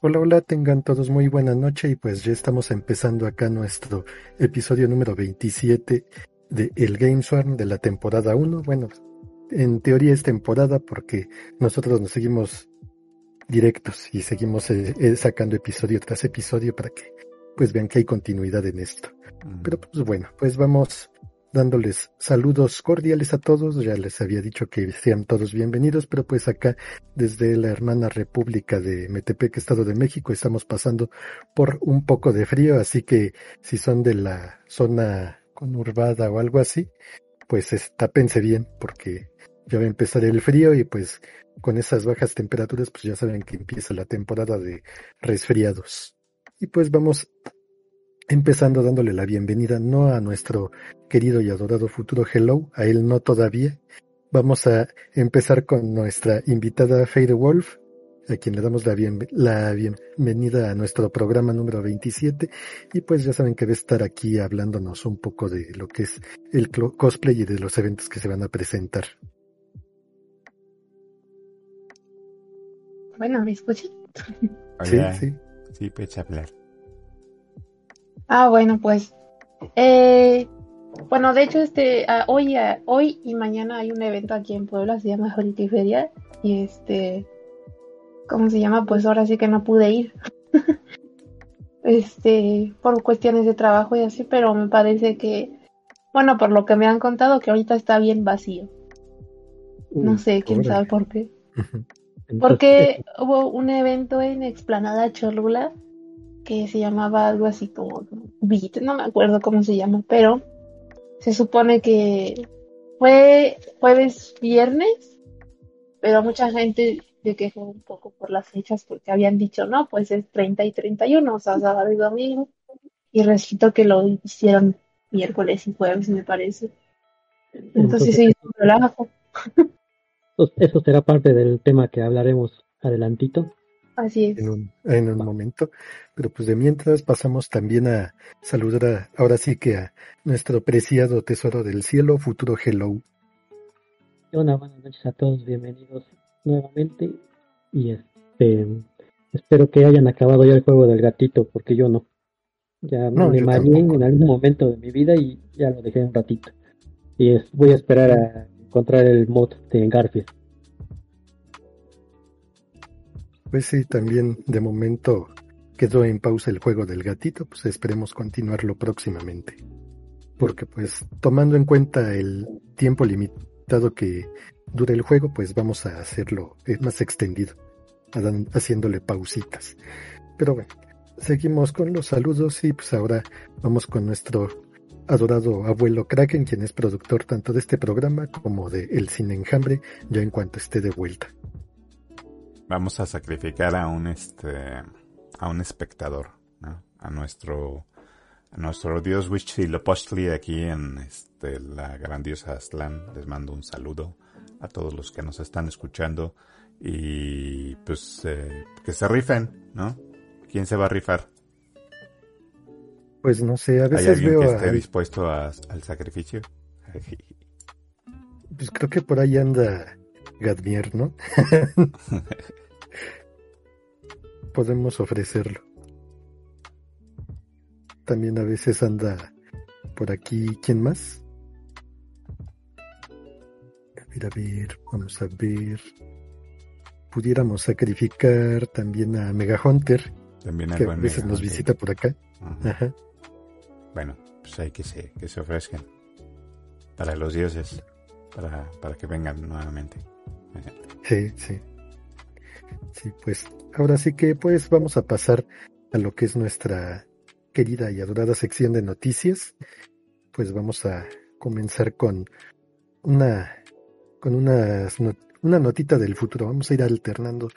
Hola, hola, tengan todos muy buena noche y pues ya estamos empezando acá nuestro episodio número 27 de El Game Swarm de la temporada 1. Bueno, en teoría es temporada porque nosotros nos seguimos directos y seguimos eh, eh, sacando episodio tras episodio para que pues vean que hay continuidad en esto. Pero pues bueno, pues vamos dándoles saludos cordiales a todos. Ya les había dicho que sean todos bienvenidos, pero pues acá desde la hermana República de Metepec, Estado de México, estamos pasando por un poco de frío, así que si son de la zona conurbada o algo así, pues tápense bien porque ya va a empezar el frío y pues con esas bajas temperaturas pues ya saben que empieza la temporada de resfriados. Y pues vamos empezando dándole la bienvenida no a nuestro querido y adorado futuro Hello, a él no todavía. Vamos a empezar con nuestra invitada Fade Wolf, a quien le damos la, la bienvenida a nuestro programa número 27 y pues ya saben que va a estar aquí hablándonos un poco de lo que es el cosplay y de los eventos que se van a presentar. Bueno, ¿me escuchan? Sí, sí. Sí, puedes hablar. Ah, bueno, pues. Eh, bueno, de hecho, este, ah, hoy, ah, hoy y mañana hay un evento aquí en Puebla, se llama Feria y este, ¿cómo se llama? Pues ahora sí que no pude ir. este, por cuestiones de trabajo y así, pero me parece que, bueno, por lo que me han contado, que ahorita está bien vacío. No sé, quién sabe por qué. Porque hubo un evento en Explanada Cholula que se llamaba algo así como Beat, no me acuerdo cómo se llama, pero se supone que fue jueves, viernes, pero mucha gente se quejó un poco por las fechas porque habían dicho, no, pues es 30 y 31, o sea, sábado y domingo, y resultó que lo hicieron miércoles y jueves, me parece. Entonces, se hizo un relajo. Eso será parte del tema que hablaremos adelantito. Así es. En un, en un momento. Pero pues de mientras pasamos también a saludar a, ahora sí que a nuestro preciado tesoro del cielo, futuro Hello. Hola, buenas noches a todos, bienvenidos nuevamente. Y este espero que hayan acabado ya el juego del gatito, porque yo no. Ya me mareé en algún momento de mi vida y ya lo dejé un ratito. Y es, voy a esperar a encontrar el mod de Garfield. Pues sí, también de momento quedó en pausa el juego del gatito, pues esperemos continuarlo próximamente. Porque pues tomando en cuenta el tiempo limitado que dura el juego, pues vamos a hacerlo eh, más extendido, haciéndole pausitas. Pero bueno, seguimos con los saludos y pues ahora vamos con nuestro adorado abuelo Kraken, quien es productor tanto de este programa como de El Cine Enjambre, ya en cuanto esté de vuelta vamos a sacrificar a un este a un espectador, A nuestro a nuestro dios Huitzilopochtli aquí en este la grandiosa Aztlán. Les mando un saludo a todos los que nos están escuchando y pues eh, que se rifen, ¿no? ¿Quién se va a rifar? Pues no sé, a veces ¿Hay alguien veo que esté dispuesto al sacrificio? pues creo que por ahí anda Gadmier, ¿no? Podemos ofrecerlo. También a veces anda por aquí, ¿quién más? A ver, a ver, vamos a ver. Pudiéramos sacrificar también a Mega Hunter, también que a veces nos visita por acá. Ajá. Bueno, pues hay que se, que se ofrezcan para los dioses, para, para que vengan nuevamente. Sí, sí. Sí, pues ahora sí que pues vamos a pasar a lo que es nuestra querida y adorada sección de noticias. Pues vamos a comenzar con una con unas una notita del futuro. Vamos a ir alternando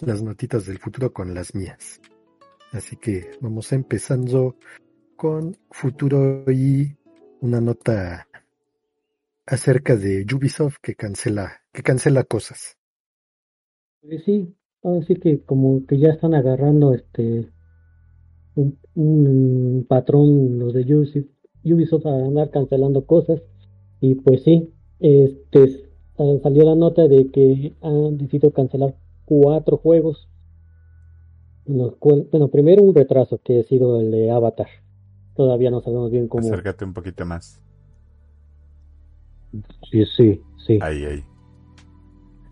las notitas del futuro con las mías. Así que vamos empezando con futuro y una nota acerca de Ubisoft que cancela que cancela cosas. Pues sí, vamos a decir que como que ya están agarrando este un, patrón los de Ubisoft, Ubisoft a andar cancelando cosas y pues sí, este salió la nota de que han decidido cancelar cuatro juegos bueno, primero un retraso que ha sido el de Avatar. Todavía no sabemos bien cómo. Acércate un poquito más. Sí, sí, sí. Ahí, ahí.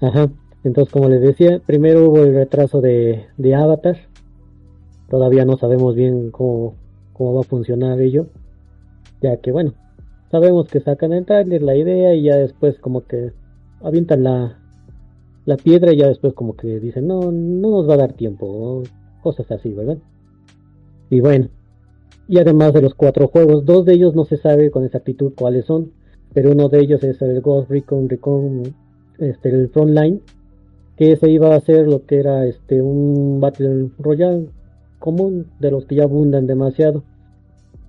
Ajá. Entonces, como les decía, primero hubo el retraso de, de Avatar. Todavía no sabemos bien cómo, cómo va a funcionar ello. Ya que, bueno, sabemos que sacan el trailer, la idea, y ya después como que avientan la, la piedra y ya después como que dicen, no, no nos va a dar tiempo, cosas así, ¿verdad? Y bueno, y además de los cuatro juegos, dos de ellos no se sabe con exactitud cuáles son, pero uno de ellos es el Ghost Recon Recon, este, el Frontline, que se iba a hacer lo que era este un Battle Royale común, de los que ya abundan demasiado.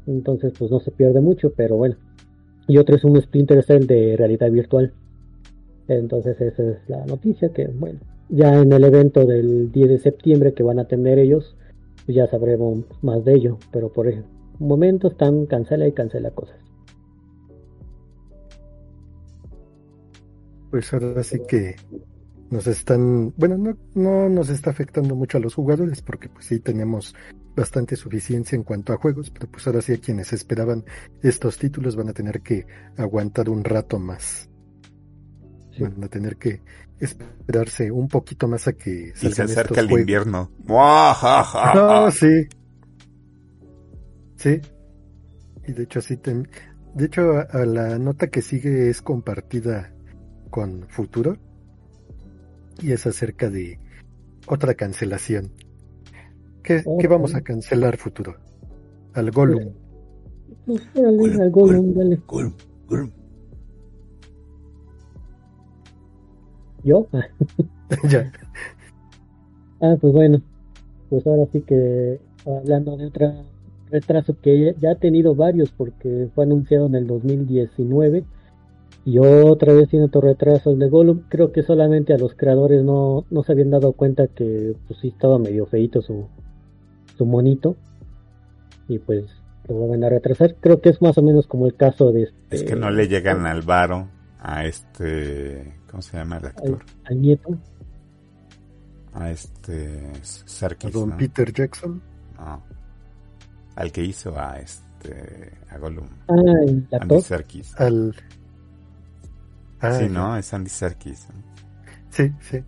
Entonces pues no se pierde mucho, pero bueno. Y otro es un Splinter Cell de realidad virtual. Entonces esa es la noticia que, bueno, ya en el evento del 10 de septiembre que van a tener ellos, ya sabremos más de ello, pero por el momento están cancela y cancela cosas. Pues ahora sí que nos están, bueno, no, no nos está afectando mucho a los jugadores porque pues sí tenemos bastante suficiencia en cuanto a juegos, pero pues ahora sí a quienes esperaban estos títulos van a tener que aguantar un rato más. Van a tener que esperarse un poquito más a que y se acerca el invierno. No, sí. Sí. Y de hecho así de hecho a, la nota que sigue es compartida con Futuro y es acerca de otra cancelación. ¿Qué, ¿qué vamos a cancelar Futuro? Al Gollum. al Gollum, dale. Gollum, Gollum. ¿Yo? ya. Ah, pues bueno. Pues ahora sí que hablando de otro retraso que ya ha tenido varios porque fue anunciado en el 2019 y otra vez tiene otro retraso el de Gollum. Creo que solamente a los creadores no, no se habían dado cuenta que pues sí estaba medio feito su, su monito y pues lo van a retrasar. Creo que es más o menos como el caso de este, Es que no le llegan al varo a este ¿Cómo se llama el actor? Al, nieto. A este. Serkis. ¿A don Peter Jackson? No. Al que hizo a este. A Gollum. Ah, el actor. Andy Serkis. Al. Ah, sí, ¿no? Es Andy Serkis. Sí, sí.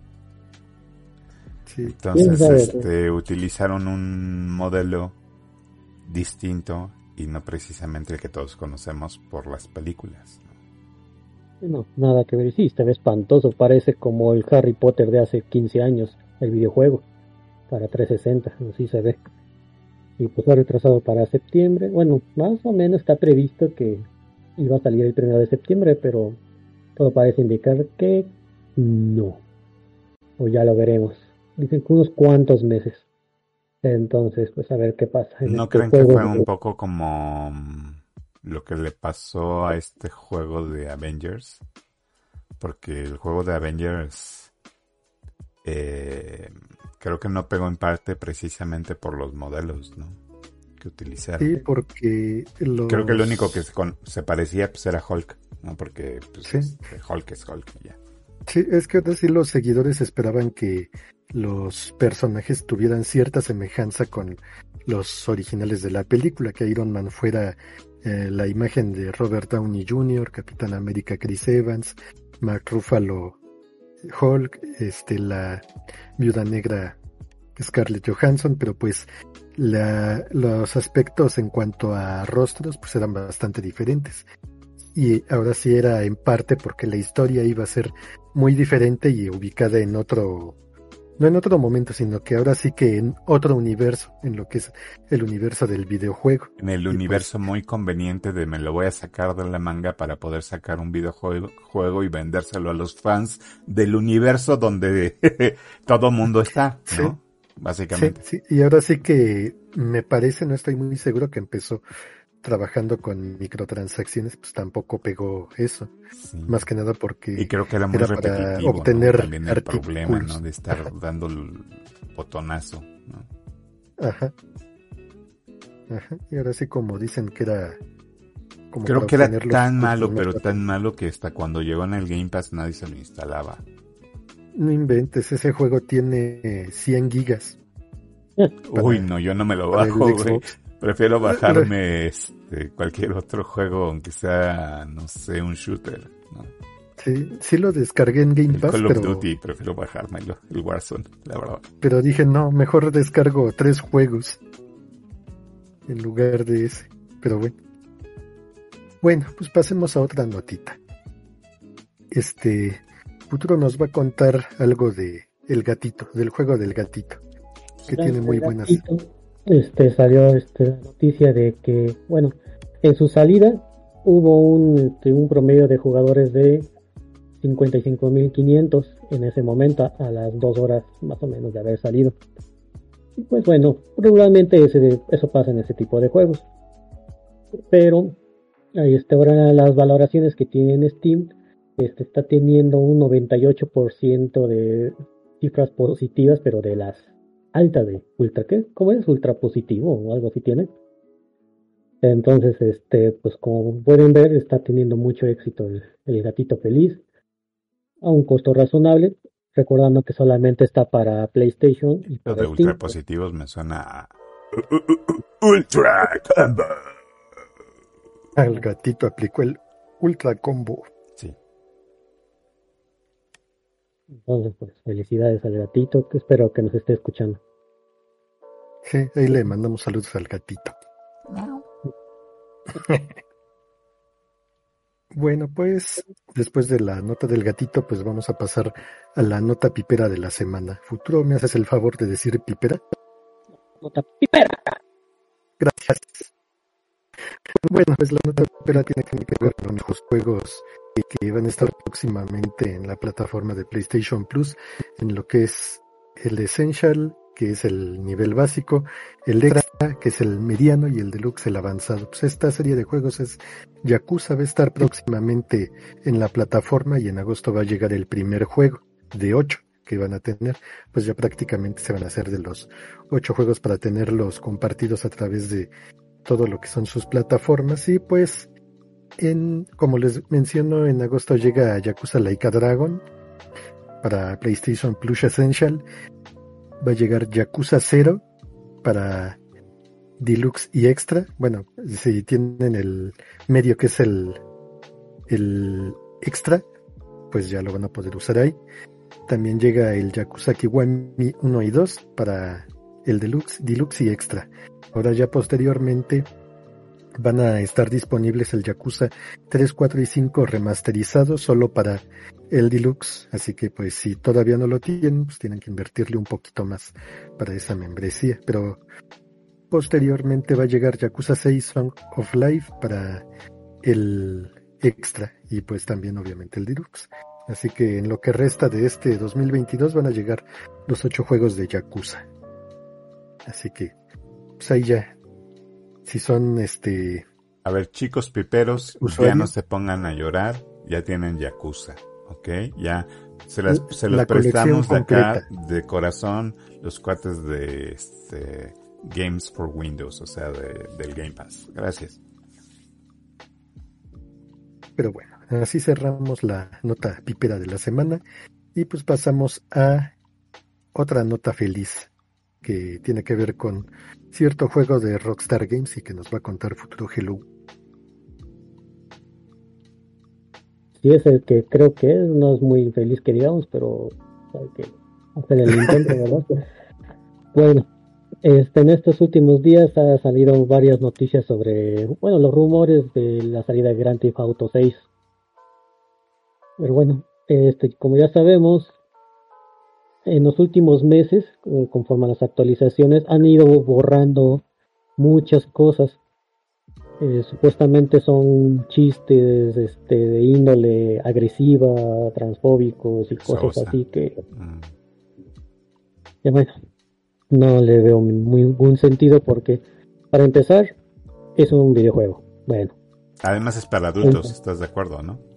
sí. Entonces, este, utilizaron un modelo distinto y no precisamente el que todos conocemos por las películas. No, nada que ver. Sí, está espantoso. Parece como el Harry Potter de hace 15 años, el videojuego, para 360. Así se ve. Y pues ha retrasado para septiembre. Bueno, más o menos está previsto que iba a salir el primero de septiembre, pero todo parece indicar que no. O ya lo veremos. Dicen que unos cuantos meses. Entonces, pues a ver qué pasa. ¿No este creen que fue un poco como lo que le pasó a este juego de Avengers. Porque el juego de Avengers eh, creo que no pegó en parte precisamente por los modelos, ¿no? Que utilizaron. Sí, porque creo que lo único que se, parecía pues era Hulk, ¿no? Porque pues, este, Hulk es Hulk ya. Sí, es que sí los seguidores esperaban que los personajes tuvieran cierta semejanza con los originales de la película, que Iron Man fuera eh, la imagen de Robert Downey Jr., Capitán América Chris Evans, Mark Ruffalo Hulk, este, la viuda negra Scarlett Johansson, pero pues la, los aspectos en cuanto a rostros pues eran bastante diferentes. Y ahora sí era en parte porque la historia iba a ser muy diferente y ubicada en otro no en otro momento, sino que ahora sí que en otro universo, en lo que es el universo del videojuego. En el universo muy conveniente de me lo voy a sacar de la manga para poder sacar un videojuego juego y vendérselo a los fans del universo donde todo mundo está, ¿no? Básicamente. Sí, sí, y ahora sí que me parece, no estoy muy seguro que empezó trabajando con microtransacciones, pues tampoco pegó eso. Más que nada porque y creo que era muy repetitivo, obtener También el problema, ¿no? De estar dando el botonazo, ¿no? Ajá. Ajá. Y ahora sí como dicen que era como creo que era tan malo, pero tan malo que hasta cuando llegó en el Game Pass nadie se lo instalaba. No inventes, ese juego tiene 100 gigas. Uy, no, yo no me lo bajo, güey. Prefiero bajarme este, cualquier otro juego, aunque sea, no sé, un shooter, ¿no? Sí, sí lo descargué en Game Pass, Call of Duty, prefiero bajármelo, el Warzone, la verdad. Pero dije, no, mejor descargo tres juegos en lugar de ese. Pero bueno. Bueno, pues pasemos a otra notita. Este, Futuro nos va a contar algo de El Gatito, del juego del gatito, que tiene muy buenas. Este salió este, noticia de que, bueno, en su salida hubo un, este, un promedio de jugadores de 55.500 en ese momento, a las dos horas más o menos de haber salido. Y pues bueno, regularmente ese, eso pasa en ese tipo de juegos. Pero ahí está ahora las valoraciones que tiene Steam. Este está teniendo un 98% de cifras positivas, pero de las altas de ultra, ¿qué? ¿Cómo es? Ultra positivo o algo así tiene. Entonces, este, pues como pueden ver, está teniendo mucho éxito el gatito feliz a un costo razonable, recordando que solamente está para PlayStation. Y Lo de ultra positivos me suena a Ultra Combo. El gatito aplicó el Ultra Combo. Entonces, pues felicidades al gatito, que espero que nos esté escuchando. Sí, ahí le mandamos saludos al gatito. Bueno, pues después de la nota del gatito, pues vamos a pasar a la nota pipera de la semana. Futuro, ¿me haces el favor de decir pipera? Nota pipera. Gracias. Bueno, pues la nota pipera tiene que ver con los juegos que van a estar próximamente en la plataforma de PlayStation Plus, en lo que es el Essential, que es el nivel básico, el extra, que es el mediano, y el deluxe, el avanzado. Pues esta serie de juegos es Yakuza, va a estar próximamente en la plataforma y en agosto va a llegar el primer juego de ocho que van a tener, pues ya prácticamente se van a hacer de los ocho juegos para tenerlos compartidos a través de todo lo que son sus plataformas y pues en, como les menciono, en agosto llega Yakuza Laika Dragon para PlayStation Plus Essential va a llegar Yakuza 0 para Deluxe y Extra. Bueno, si tienen el medio que es el, el Extra, pues ya lo van a poder usar ahí. También llega el Yakuza Kiwami 1 y 2 para el Deluxe, Deluxe y Extra. Ahora ya posteriormente van a estar disponibles el Yakuza 3, 4 y 5 remasterizados solo para el Deluxe, así que pues si todavía no lo tienen, pues tienen que invertirle un poquito más para esa membresía, pero posteriormente va a llegar Yakuza 6 Song of Life para el extra y pues también obviamente el Deluxe. Así que en lo que resta de este 2022 van a llegar los ocho juegos de Yakuza. Así que pues ahí ya si son este... A ver, chicos piperos, ya no se pongan a llorar, ya tienen Yakuza, ¿ok? Ya se, las, se los prestamos de acá, de corazón, los cuates de este, Games for Windows, o sea, del Game Pass. Gracias. Pero bueno, así cerramos la nota pipera de la semana y pues pasamos a otra nota feliz que tiene que ver con cierto juego de Rockstar Games y que nos va a contar futuro Hello. Sí, es el que creo que es, no es muy feliz que digamos, pero hay que hacer el intento, ¿verdad? bueno, este, en estos últimos días ha salido varias noticias sobre, bueno, los rumores de la salida de Grand Theft Auto 6. Pero bueno, este, como ya sabemos, en los últimos meses, eh, conforme a las actualizaciones, han ido borrando muchas cosas. Eh, supuestamente son chistes este, de índole agresiva, transfóbicos y cosas así que... Mm. Ya bueno, no le veo ningún sentido porque, para empezar, es un videojuego. Bueno. Además es para adultos, ¿estás de acuerdo, no?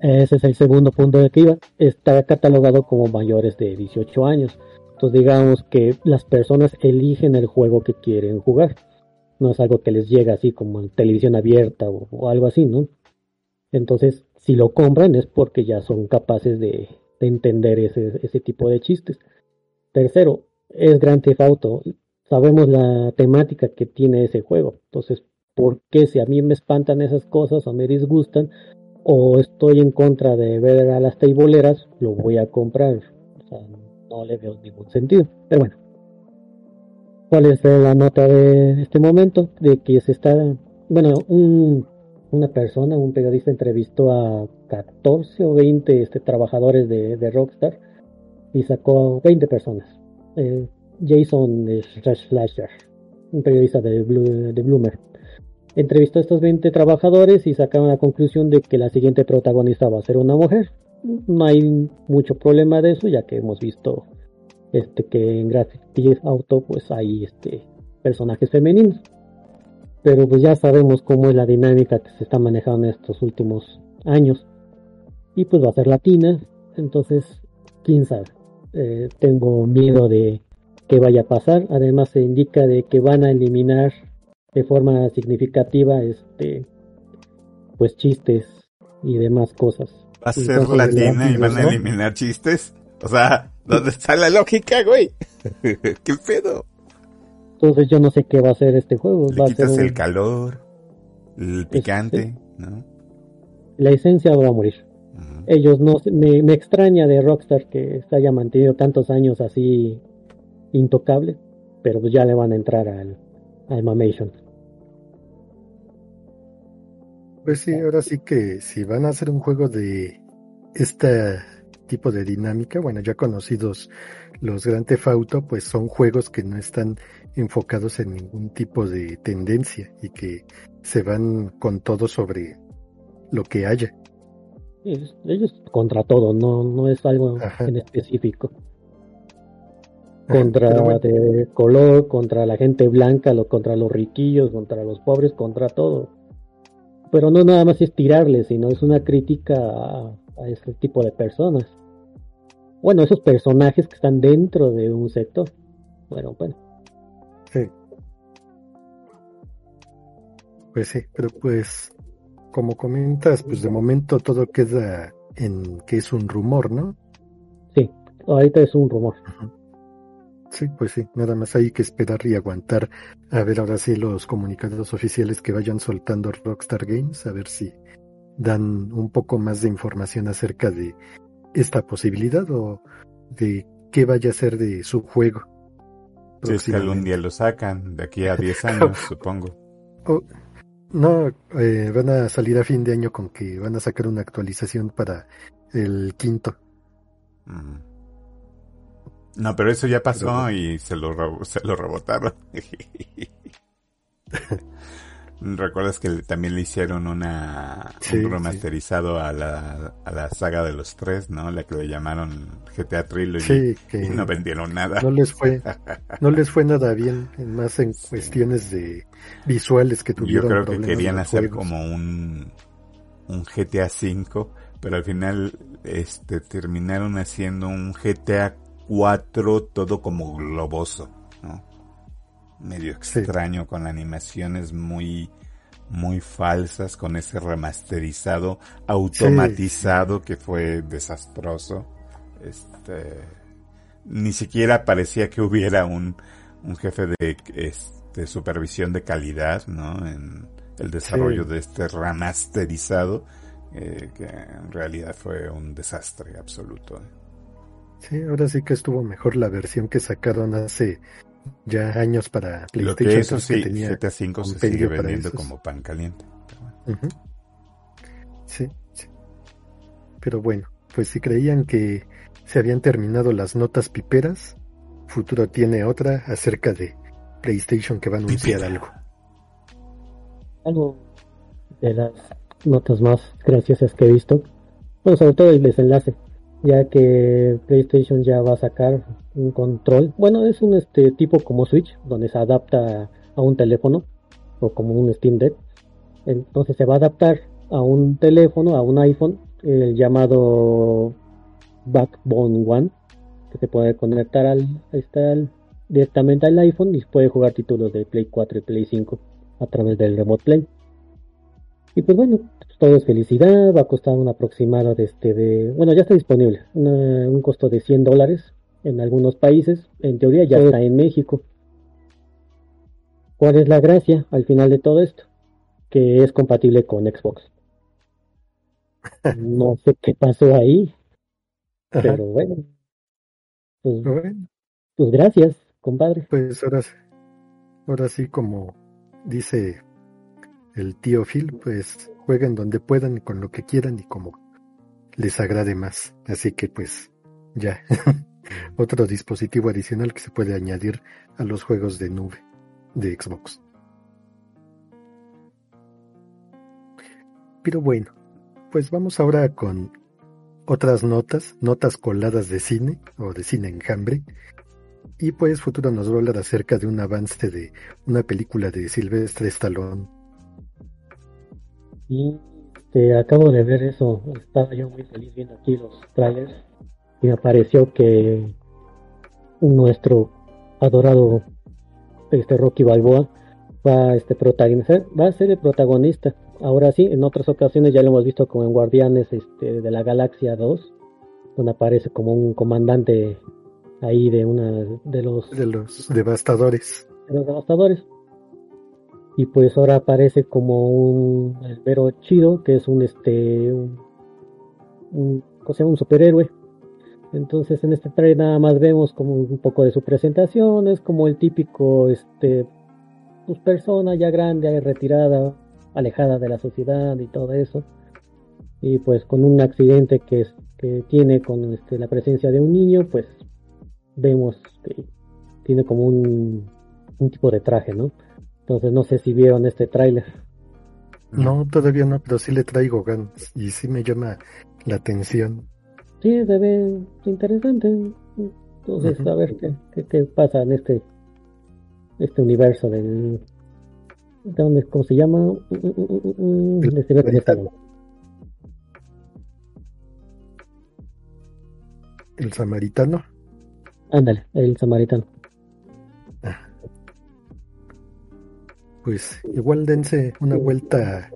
Ese es el segundo punto de que. Está catalogado como mayores de 18 años. Entonces digamos que las personas eligen el juego que quieren jugar. No es algo que les llega así como en televisión abierta o, algo así, ¿no? Entonces, si lo compran es porque ya son capaces de, entender ese, ese tipo de chistes. Tercero, es Grand Theft Auto. sabemos la temática que tiene ese juego. Entonces, ¿por qué si a mí me espantan esas cosas o me disgustan o estoy en contra de ver a las teiboleras, lo voy a comprar? O sea, no le veo ningún sentido. Pero bueno, ¿cuál es la nota de este momento? De que se está, bueno, una persona, un periodista entrevistó a 14 o 20 este, trabajadores de, Rockstar y sacó 20 personas. Eh, Jason Slasher, un periodista de, de Bloomer. Entrevistó a estos 20 trabajadores y sacaron la conclusión de que la siguiente protagonista va a ser una mujer. No hay mucho problema de eso, ya que hemos visto este que en Graffiti Auto pues hay este personajes femeninos. Pero pues ya sabemos cómo es la dinámica que se está manejando en estos últimos años. Y pues va a ser latina, entonces quién sabe. Eh, tengo miedo de que vaya a pasar. Además se indica de que van a eliminar de forma significativa este pues chistes y demás cosas. ¿Va a ser latina y van a eliminar chistes? O sea, ¿dónde está la lógica, güey? ¿Qué pedo? Entonces yo no sé qué va a ser este juego. va a ser el calor, el picante, ¿no? La esencia va a morir. Ellos no, me, me extraña de Rockstar que se haya mantenido tantos años así intocable, pero pues ya le van a entrar al, al Mamation. Pues sí, ahora sí que si van a hacer un juego de este tipo de dinámica, bueno, ya conocidos los Grand Theft Auto, pues son juegos que no están enfocados en ningún tipo de tendencia y que se van con todo sobre lo que haya. ellos contra todo, no, no es algo en específico contra de color, contra la gente blanca, lo, contra los riquillos, contra los pobres, contra todo. Pero no nada más es tirarles, sino es una crítica a, ese tipo de personas. Bueno, esos personajes que están dentro de un sector. Bueno, bueno. Sí. Pues sí, pero pues, como comentas, pues de momento todo queda en que es un rumor, ¿no? Sí, ahorita es un rumor. Sí, pues sí, nada más hay que esperar y aguantar a ver ahora sí los comunicados oficiales que vayan soltando Rockstar Games, a ver si dan un poco más de información acerca de esta posibilidad o de qué vaya a ser de su juego. Si es que algún día lo sacan, de aquí a 10 años, supongo. no, eh, van a salir a fin de año con que van a sacar una actualización para el quinto. Mm. No, pero eso ya pasó y se lo, se lo rebotaron. ¿Recuerdas que también le hicieron una, un remasterizado a, la, a la saga de los tres, ¿no? La que le llamaron GTA Trilogy. y no vendieron nada. No les fue, no les fue nada bien, más en cuestiones de visuales que tuvieron. Yo creo que querían hacer como un, un GTA V, pero al final este terminaron haciendo un GTA 4 todo como globoso, ¿no? Medio extraño con animaciones muy muy falsas con ese remasterizado automatizado que fue desastroso. Este ni siquiera parecía que hubiera un, un jefe de este, supervisión de calidad, ¿no? En el desarrollo de este remasterizado, eh, que en realidad fue un desastre absoluto. ¿eh? Sí, ahora sí que estuvo mejor la versión que sacaron hace ya años para PlayStation. Lo que eso sí, tenía GTA V se sigue vendiendo como pan caliente. Sí, sí. Pero bueno, pues si creían que se habían terminado las notas piperas, Futuro tiene otra acerca de PlayStation que va a anunciar algo. Algo de las notas más graciosas que he visto. Bueno, sobre todo el desenlace ya que PlayStation ya va a sacar un control. Bueno, es un este tipo como Switch, donde se adapta a un teléfono o como un Steam Deck. Entonces se va a adaptar a un teléfono, a un iPhone, el llamado Backbone One, que se puede conectar al, directamente al iPhone y puede jugar títulos de Play 4 y Play 5 a través del Remote Play. Y pues bueno, todo es felicidad, va a costar un aproximado de este de, bueno, ya está disponible, un costo de 100 dólares en algunos países, en teoría ya está en México. ¿cuál es la gracia al final de todo esto? Que es compatible con Xbox. No sé qué pasó ahí, pero bueno. Pues, pues, gracias, compadre. Pues ahora, ahora sí, como dice el tío Phil, pues jueguen donde puedan, con lo que quieran y como les agrade más. Así que pues ya, otro dispositivo adicional que se puede añadir a los juegos de nube de Xbox. Pero bueno, pues vamos ahora con otras notas, notas coladas de cine o de cine enjambre. Y pues Futuro nos va a hablar acerca de un avance de una película de Silvestre Stallone. Y te acabo de ver eso, estaba yo muy feliz viendo aquí los trailers y me pareció que nuestro adorado este Rocky Balboa va a este protagonizar, va a ser el protagonista. Ahora sí, en otras ocasiones ya lo hemos visto como en Guardianes este, de la Galaxia 2, donde aparece como un comandante ahí de una de los de los devastadores. De los devastadores. Y pues ahora aparece como un vero chido, que es un este un, un, un superhéroe entonces en este trailer nada más vemos como un poco de su presentación, es como el típico, este, pues persona ya grande, retirada, alejada de la sociedad y todo eso. Y pues con un accidente que, que tiene con este, la presencia de un niño, pues vemos que tiene como un tipo de traje, ¿no? Entonces no sé si vieron este tráiler. No, todavía no, pero sí le traigo ganas y sí me llama la atención sí, se ve interesante. Entonces, a ver qué, qué, pasa en este este universo del. ¿De dónde, ¿Cómo se llama? El, este samaritano. ¿El samaritano? Ándale, el samaritano. Pues igual dense una vuelta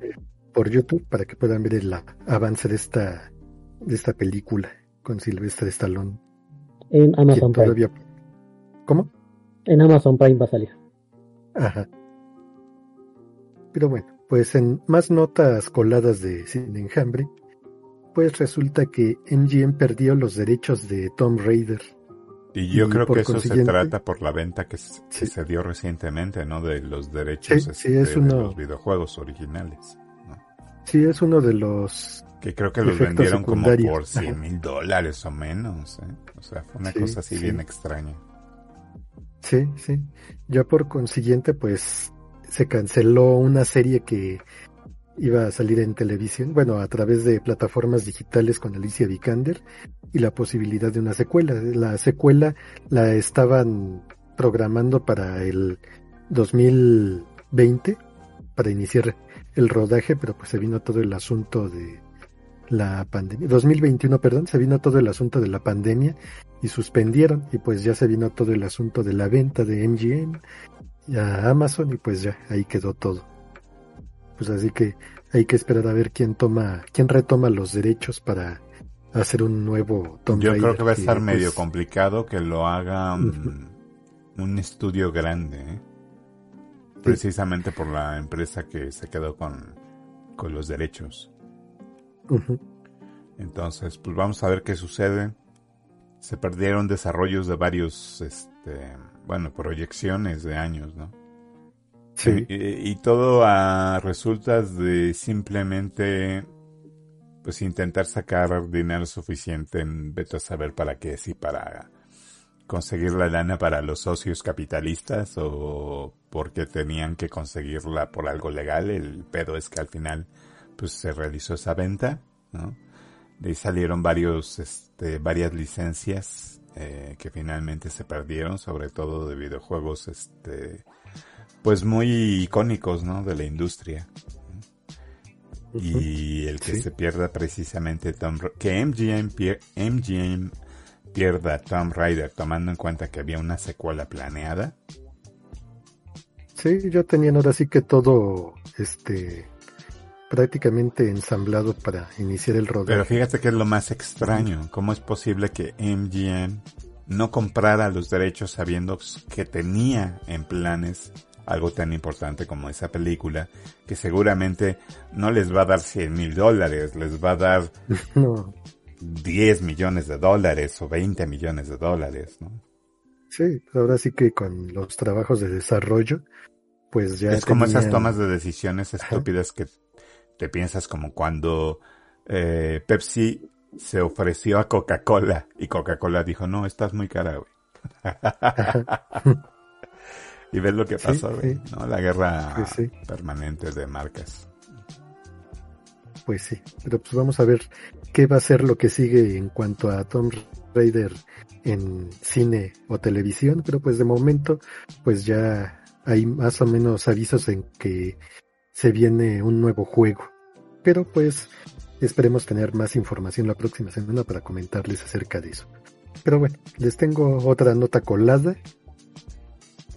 por YouTube para que puedan ver el avance de esta de esta película con Silvestre Stallone. En Amazon Prime. ¿Cómo? En Amazon Prime va a salir. Ajá. Pero bueno, pues en más notas coladas de Cine Enjambre, pues resulta que MGM perdió los derechos de Tom Raider. Y yo creo que eso se trata por la venta que se, dio recientemente, ¿no? De los derechos este, de los videojuegos originales. Sí, es uno de los que creo que los vendieron como por 100 mil dólares o menos. ¿eh? O sea, fue una cosa así bien extraña. Sí, sí. Ya por consiguiente, pues se canceló una serie que iba a salir en televisión, bueno, a través de plataformas digitales con Alicia Vikander y la posibilidad de una secuela. La secuela la estaban programando para el 2020, para iniciar el rodaje, pero pues se vino todo el asunto de la pandemia, 2021, perdón, se vino todo el asunto de la pandemia y suspendieron y pues ya se vino todo el asunto de la venta de MGM a Amazon y pues ya ahí quedó todo. Pues así que hay que esperar a ver quién toma, quién retoma los derechos para hacer un nuevo Tom Yo creo que va a estar medio complicado que lo haga un estudio grande, ¿eh? precisamente por la empresa que se quedó con, con los derechos. Entonces, pues vamos a ver qué sucede. Se perdieron desarrollos de varios, este, bueno, proyecciones de años, ¿no? Sí. Y, todo a resultas de simplemente, pues intentar sacar dinero suficiente en vete a saber para qué, si para conseguir la lana para los socios capitalistas o porque tenían que conseguirla por algo legal. El pedo es que al final pues se realizó esa venta, ¿no? De ahí salieron varios, este, varias licencias eh, que finalmente se perdieron, sobre todo de videojuegos, este, pues muy icónicos, ¿no? De la industria. Y el que se pierda precisamente Tom, que MGM, MGM pierda Tomb Raider tomando en cuenta que había una secuela planeada. Sí, ya tenían ahora sí que todo, este, prácticamente ensamblado para iniciar el rodaje. Pero fíjate que es lo más extraño. ¿Cómo es posible que MGM no comprara los derechos sabiendo que tenía en planes algo tan importante como esa película, que seguramente no les va a dar 100 mil dólares, les va a dar 10 millones de dólares o 20 millones de dólares, ¿no? Sí, ahora sí que con los trabajos de desarrollo, pues ya... Es como esas tomas de decisiones estúpidas que te piensas como cuando eh, Pepsi se ofreció a Coca-Cola y Coca-Cola dijo, no, estás muy cara, güey. y ves lo que pasó, güey, ¿no? La guerra permanente de marcas. Pues sí, pero pues vamos a ver qué va a ser lo que sigue en cuanto a Tomb Raider en cine o televisión, pero pues de momento pues ya hay más o menos avisos en que se viene un nuevo juego. Pero pues esperemos tener más información la próxima semana para comentarles acerca de eso. Pero bueno, les tengo otra nota colada.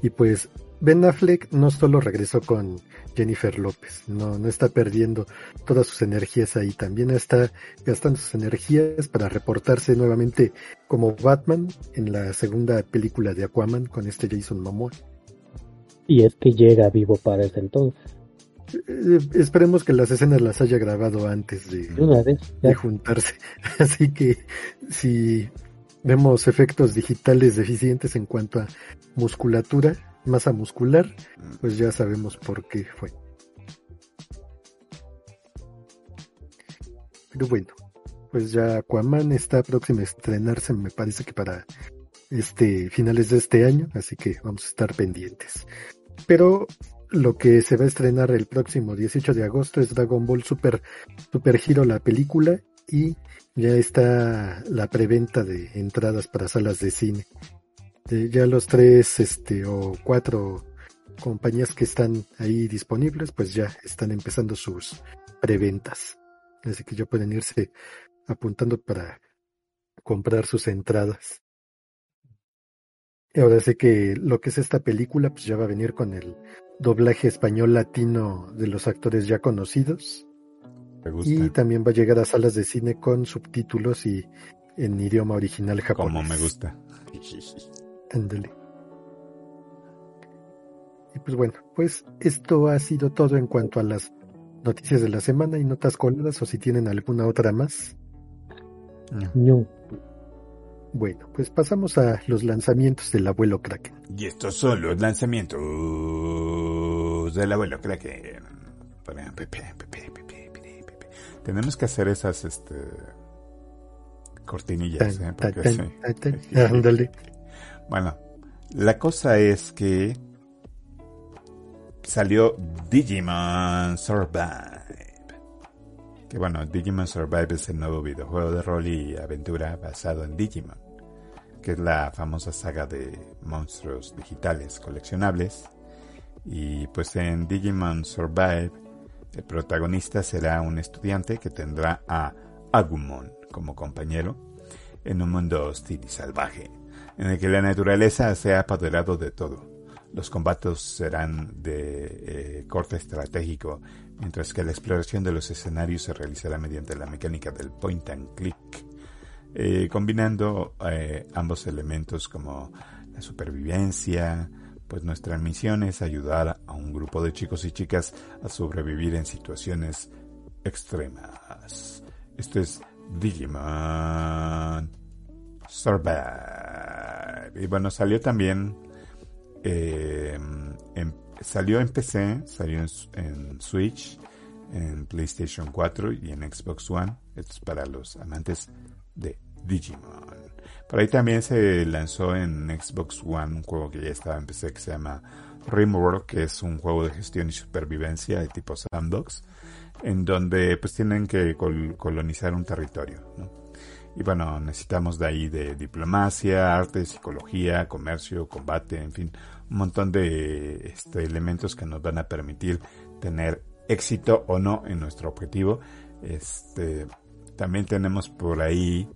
Y pues Ben Affleck no solo regresó con Jennifer López, no, no está perdiendo todas sus energías ahí, también está gastando sus energías para reportarse nuevamente como Batman en la segunda película de Aquaman con este Jason Momoa. Y es que llega vivo para ese entonces. Eh, esperemos que las escenas las haya grabado antes de, de juntarse. Así que si vemos efectos digitales deficientes en cuanto a musculatura, masa muscular, pues ya sabemos por qué fue. Pero bueno, pues ya Aquaman está próximo a estrenarse, me parece que para este finales de este año, así que vamos a estar pendientes. Pero lo que se va a estrenar el próximo 18 de agosto es Dragon Ball Super Super Hero la película y ya está la preventa de entradas para salas de cine. Eh, ya los tres este o cuatro compañías que están ahí disponibles pues ya están empezando sus preventas. Así que ya pueden irse apuntando para comprar sus entradas. Y ahora sé que lo que es esta película pues ya va a venir con el doblaje español latino de los actores ya conocidos. Y también va a llegar a salas de cine con subtítulos y en idioma original japonés. Como me gusta. Ándale. Y pues bueno, pues esto ha sido todo en cuanto a las noticias de la semana y notas coladas o si tienen alguna otra más. No. Bueno, pues pasamos a los lanzamientos del abuelo Kraken. Y estos son los lanzamientos del abuelo Kraken. Tenemos que hacer esas este cortinillas, ¿eh? Bueno, la cosa es que salió Digimon Survive. Que bueno, Digimon Survive es el nuevo videojuego de rol y aventura basado en Digimon, que es la famosa saga de monstruos digitales coleccionables. Y pues en Digimon Survive, el protagonista será un estudiante que tendrá a Agumon como compañero en un mundo hostil y salvaje en el que la naturaleza se ha apoderado de todo. Los combates serán de eh, corte estratégico, mientras que la exploración de los escenarios se realizará mediante la mecánica del point and click, eh, combinando eh, ambos elementos como la supervivencia, pues nuestra misión es ayudar a un grupo de chicos y chicas a sobrevivir en situaciones extremas. Esto es Digimon Survive. Y bueno, salió también. Eh, salió en PC, salió en, Switch, en PlayStation 4 y en Xbox One. Esto es para los amantes de Digimon. Por ahí también se lanzó en Xbox One un juego que ya estaba en PC que se llama Rimworld, que es un juego de gestión y supervivencia de tipo sandbox, en donde pues tienen que colonizar un territorio. Y bueno, necesitamos de ahí de diplomacia, arte, psicología, comercio, combate, en fin, un montón de este, elementos que nos van a permitir tener éxito o no en nuestro objetivo. Este, también tenemos por ahí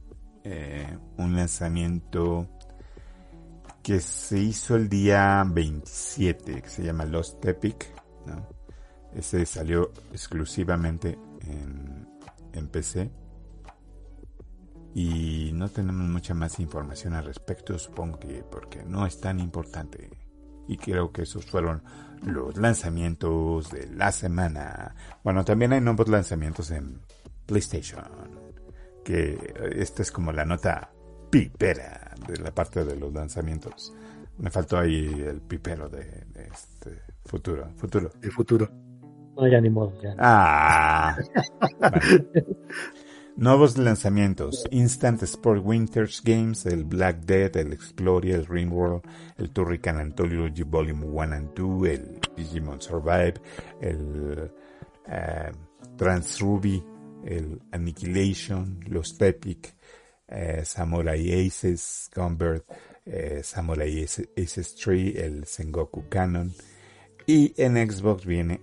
eh, un lanzamiento que se hizo el día 27, que se llama Lost Epic. ¿no? Ese salió exclusivamente en, en PC y no tenemos mucha más información al respecto, supongo que porque no es tan importante Y creo que esos fueron los lanzamientos de la semana. Bueno, también hay nuevos lanzamientos en PlayStation. Que esta es como la nota pipera de la parte de los lanzamientos. Me faltó ahí el pipero de, este futuro. Futuro. De futuro. No, ya ni modo, ya. Ah. Nuevos lanzamientos: Instant Sport Winters Games, el Black Dead, el Explorer, el Ringworld, el Turrican Anthology Volume 1 and 2, el Digimon Survive, el uh, Trans Ruby, el Annihilation, los Tepic, eh, Samurai Aces, Convert, eh, Samurai Aces, 3, el Sengoku Canon. Y en Xbox viene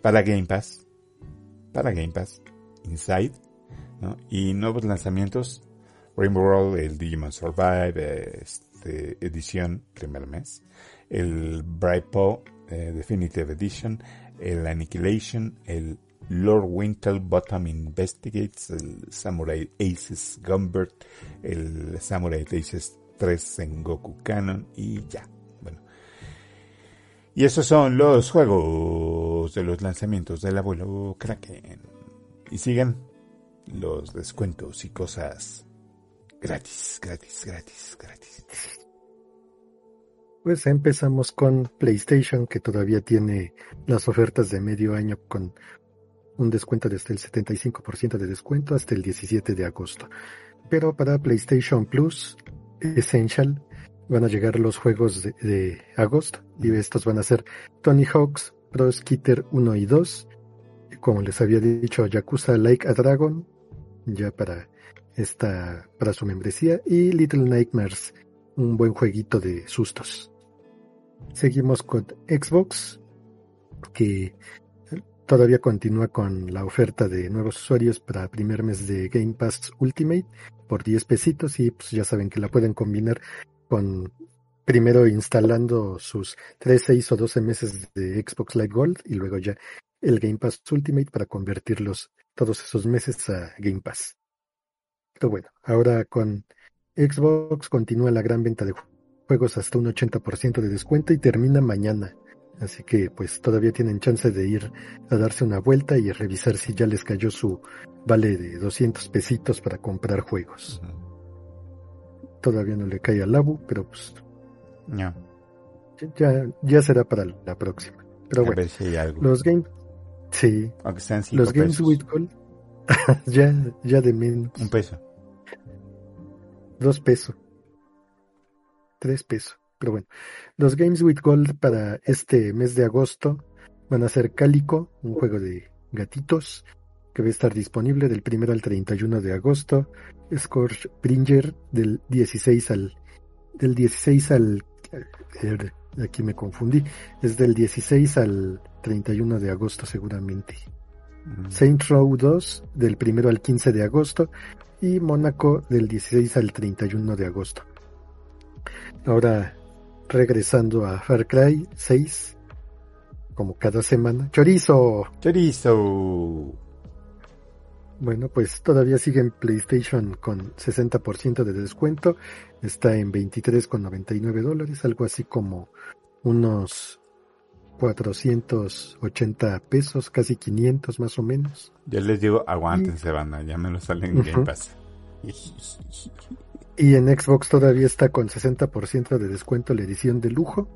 para Game Pass, para Game Pass, Inside, y nuevos lanzamientos, Rainbow Roll, el Digimon Survive, este, edición primer mes, el Bright Paw eh, Definitive Edition, el Annihilation, el Lord Winter Bottom Investigates, el Samurai Aces Gumbert, el Samurai Aces 3 en Goku Canon y ya. Bueno. Y esos son los juegos de los lanzamientos del abuelo Kraken. Y sigan los descuentos y cosas gratis, gratis, gratis, gratis. Pues empezamos con PlayStation, que todavía tiene las ofertas de medio año con un descuento desde el 75% de descuento hasta el 17 de agosto. Pero para PlayStation Plus Essential van a llegar los juegos de, agosto y estos van a ser Tony Hawk's Pro Skitter 1 y 2, como les había dicho Yakuza Like a Dragon, ya para esta para su membresía y Little Nightmares, un buen jueguito de sustos. Seguimos con Xbox que todavía continúa con la oferta de nuevos usuarios para primer mes de Game Pass Ultimate por 10 pesitos y pues ya saben que la pueden combinar con primero instalando sus 3, 6 o 12 meses de Xbox Live Gold y luego ya el Game Pass Ultimate para convertirlos todos esos meses a Game Pass. Pero bueno, ahora con Xbox continúa la gran venta de juegos hasta un 80% de descuento y termina mañana. Así que pues todavía tienen chance de ir a darse una vuelta y revisar si ya les cayó su vale de 200 pesitos para comprar juegos. Todavía no le cae al Labu, pero pues ya, ya será para la próxima. Pero bueno, los games Sí. Los Games with Gold. ya, ya de menos. Un peso. Dos pesos. Tres pesos. Pero bueno. Los Games with Gold para este mes de agosto van a ser Cálico, un juego de gatitos que va a estar disponible del 1 al 31 de agosto. Scorch Bringer del 16 al del 16 al aquí me confundí, es del 16 al 31 de agosto seguramente. Mm. Saint Row 2 del 1 al 15 de agosto y Mónaco del 16 al 31 de agosto. Ahora regresando a Far Cry 6, como cada semana. Chorizo. Chorizo. Bueno, pues todavía sigue en PlayStation con 60% de descuento. Está en 23,99 dólares, algo así como unos 480 pesos, casi 500 más o menos. Yo les digo, aguántense, banda, ya me lo salen en Game Pass. Y en Xbox todavía está con 60% de descuento la edición de lujo,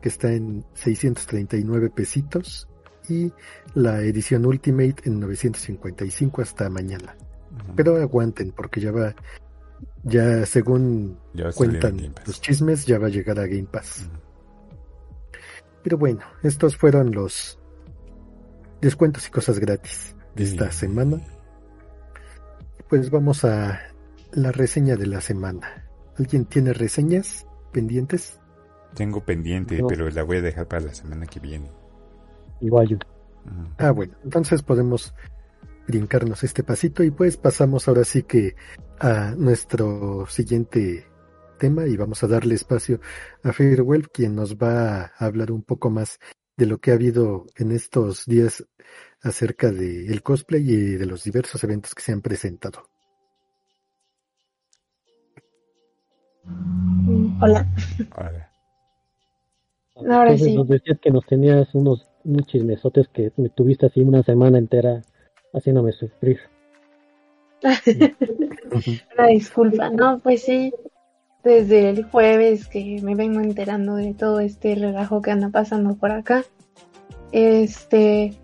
que está en 639 pesitos, y la edición Ultimate en 955 hasta mañana. Pero aguanten, porque ya va, ya según cuentan los chismes, ya va a llegar a Game Pass. Pero bueno, estos fueron los descuentos y cosas gratis de esta semana. Pues vamos a la reseña de la semana. ¿Alguien tiene reseñas pendientes? Tengo pendiente, pero la voy a dejar para la semana que viene. Igual yo. Ah, bueno, entonces podemos brincarnos este pasito y pues pasamos ahora sí que a nuestro siguiente tema y vamos a darle espacio a Fairwell, quien nos va a hablar un poco más de lo que ha habido en estos días acerca del cosplay y de los diversos eventos que se han presentado. Hola. Ahora sí. Nos decías que nos tenías unos, unos chismesotes que me tuviste así una semana entera haciéndome sufrir. Una disculpa, no, pues sí, desde el jueves que me vengo enterando de todo este relajo que anda pasando por acá. Este,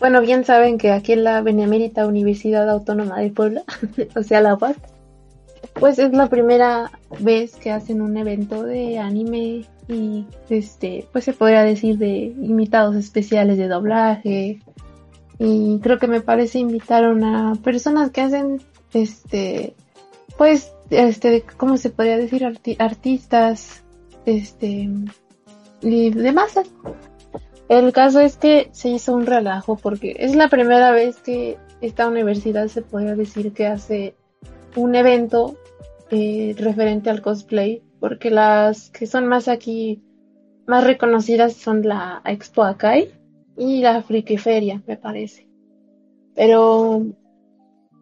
bueno, bien saben que aquí en la Benemérita Universidad Autónoma de Puebla, o sea, la UAP, pues es la primera vez que hacen un evento de anime y este, pues se podría decir de invitados especiales de doblaje. Y creo que me parece invitaron a personas que hacen este, pues, este, ¿cómo se podría decir? artistas, este, de masa. El caso es que se hizo un relajo porque es la primera vez que esta universidad se podría decir que hace un evento eh, referente al cosplay, porque las que son más aquí, más reconocidas son la Expo Akai y la Frikiferia, me parece. Pero,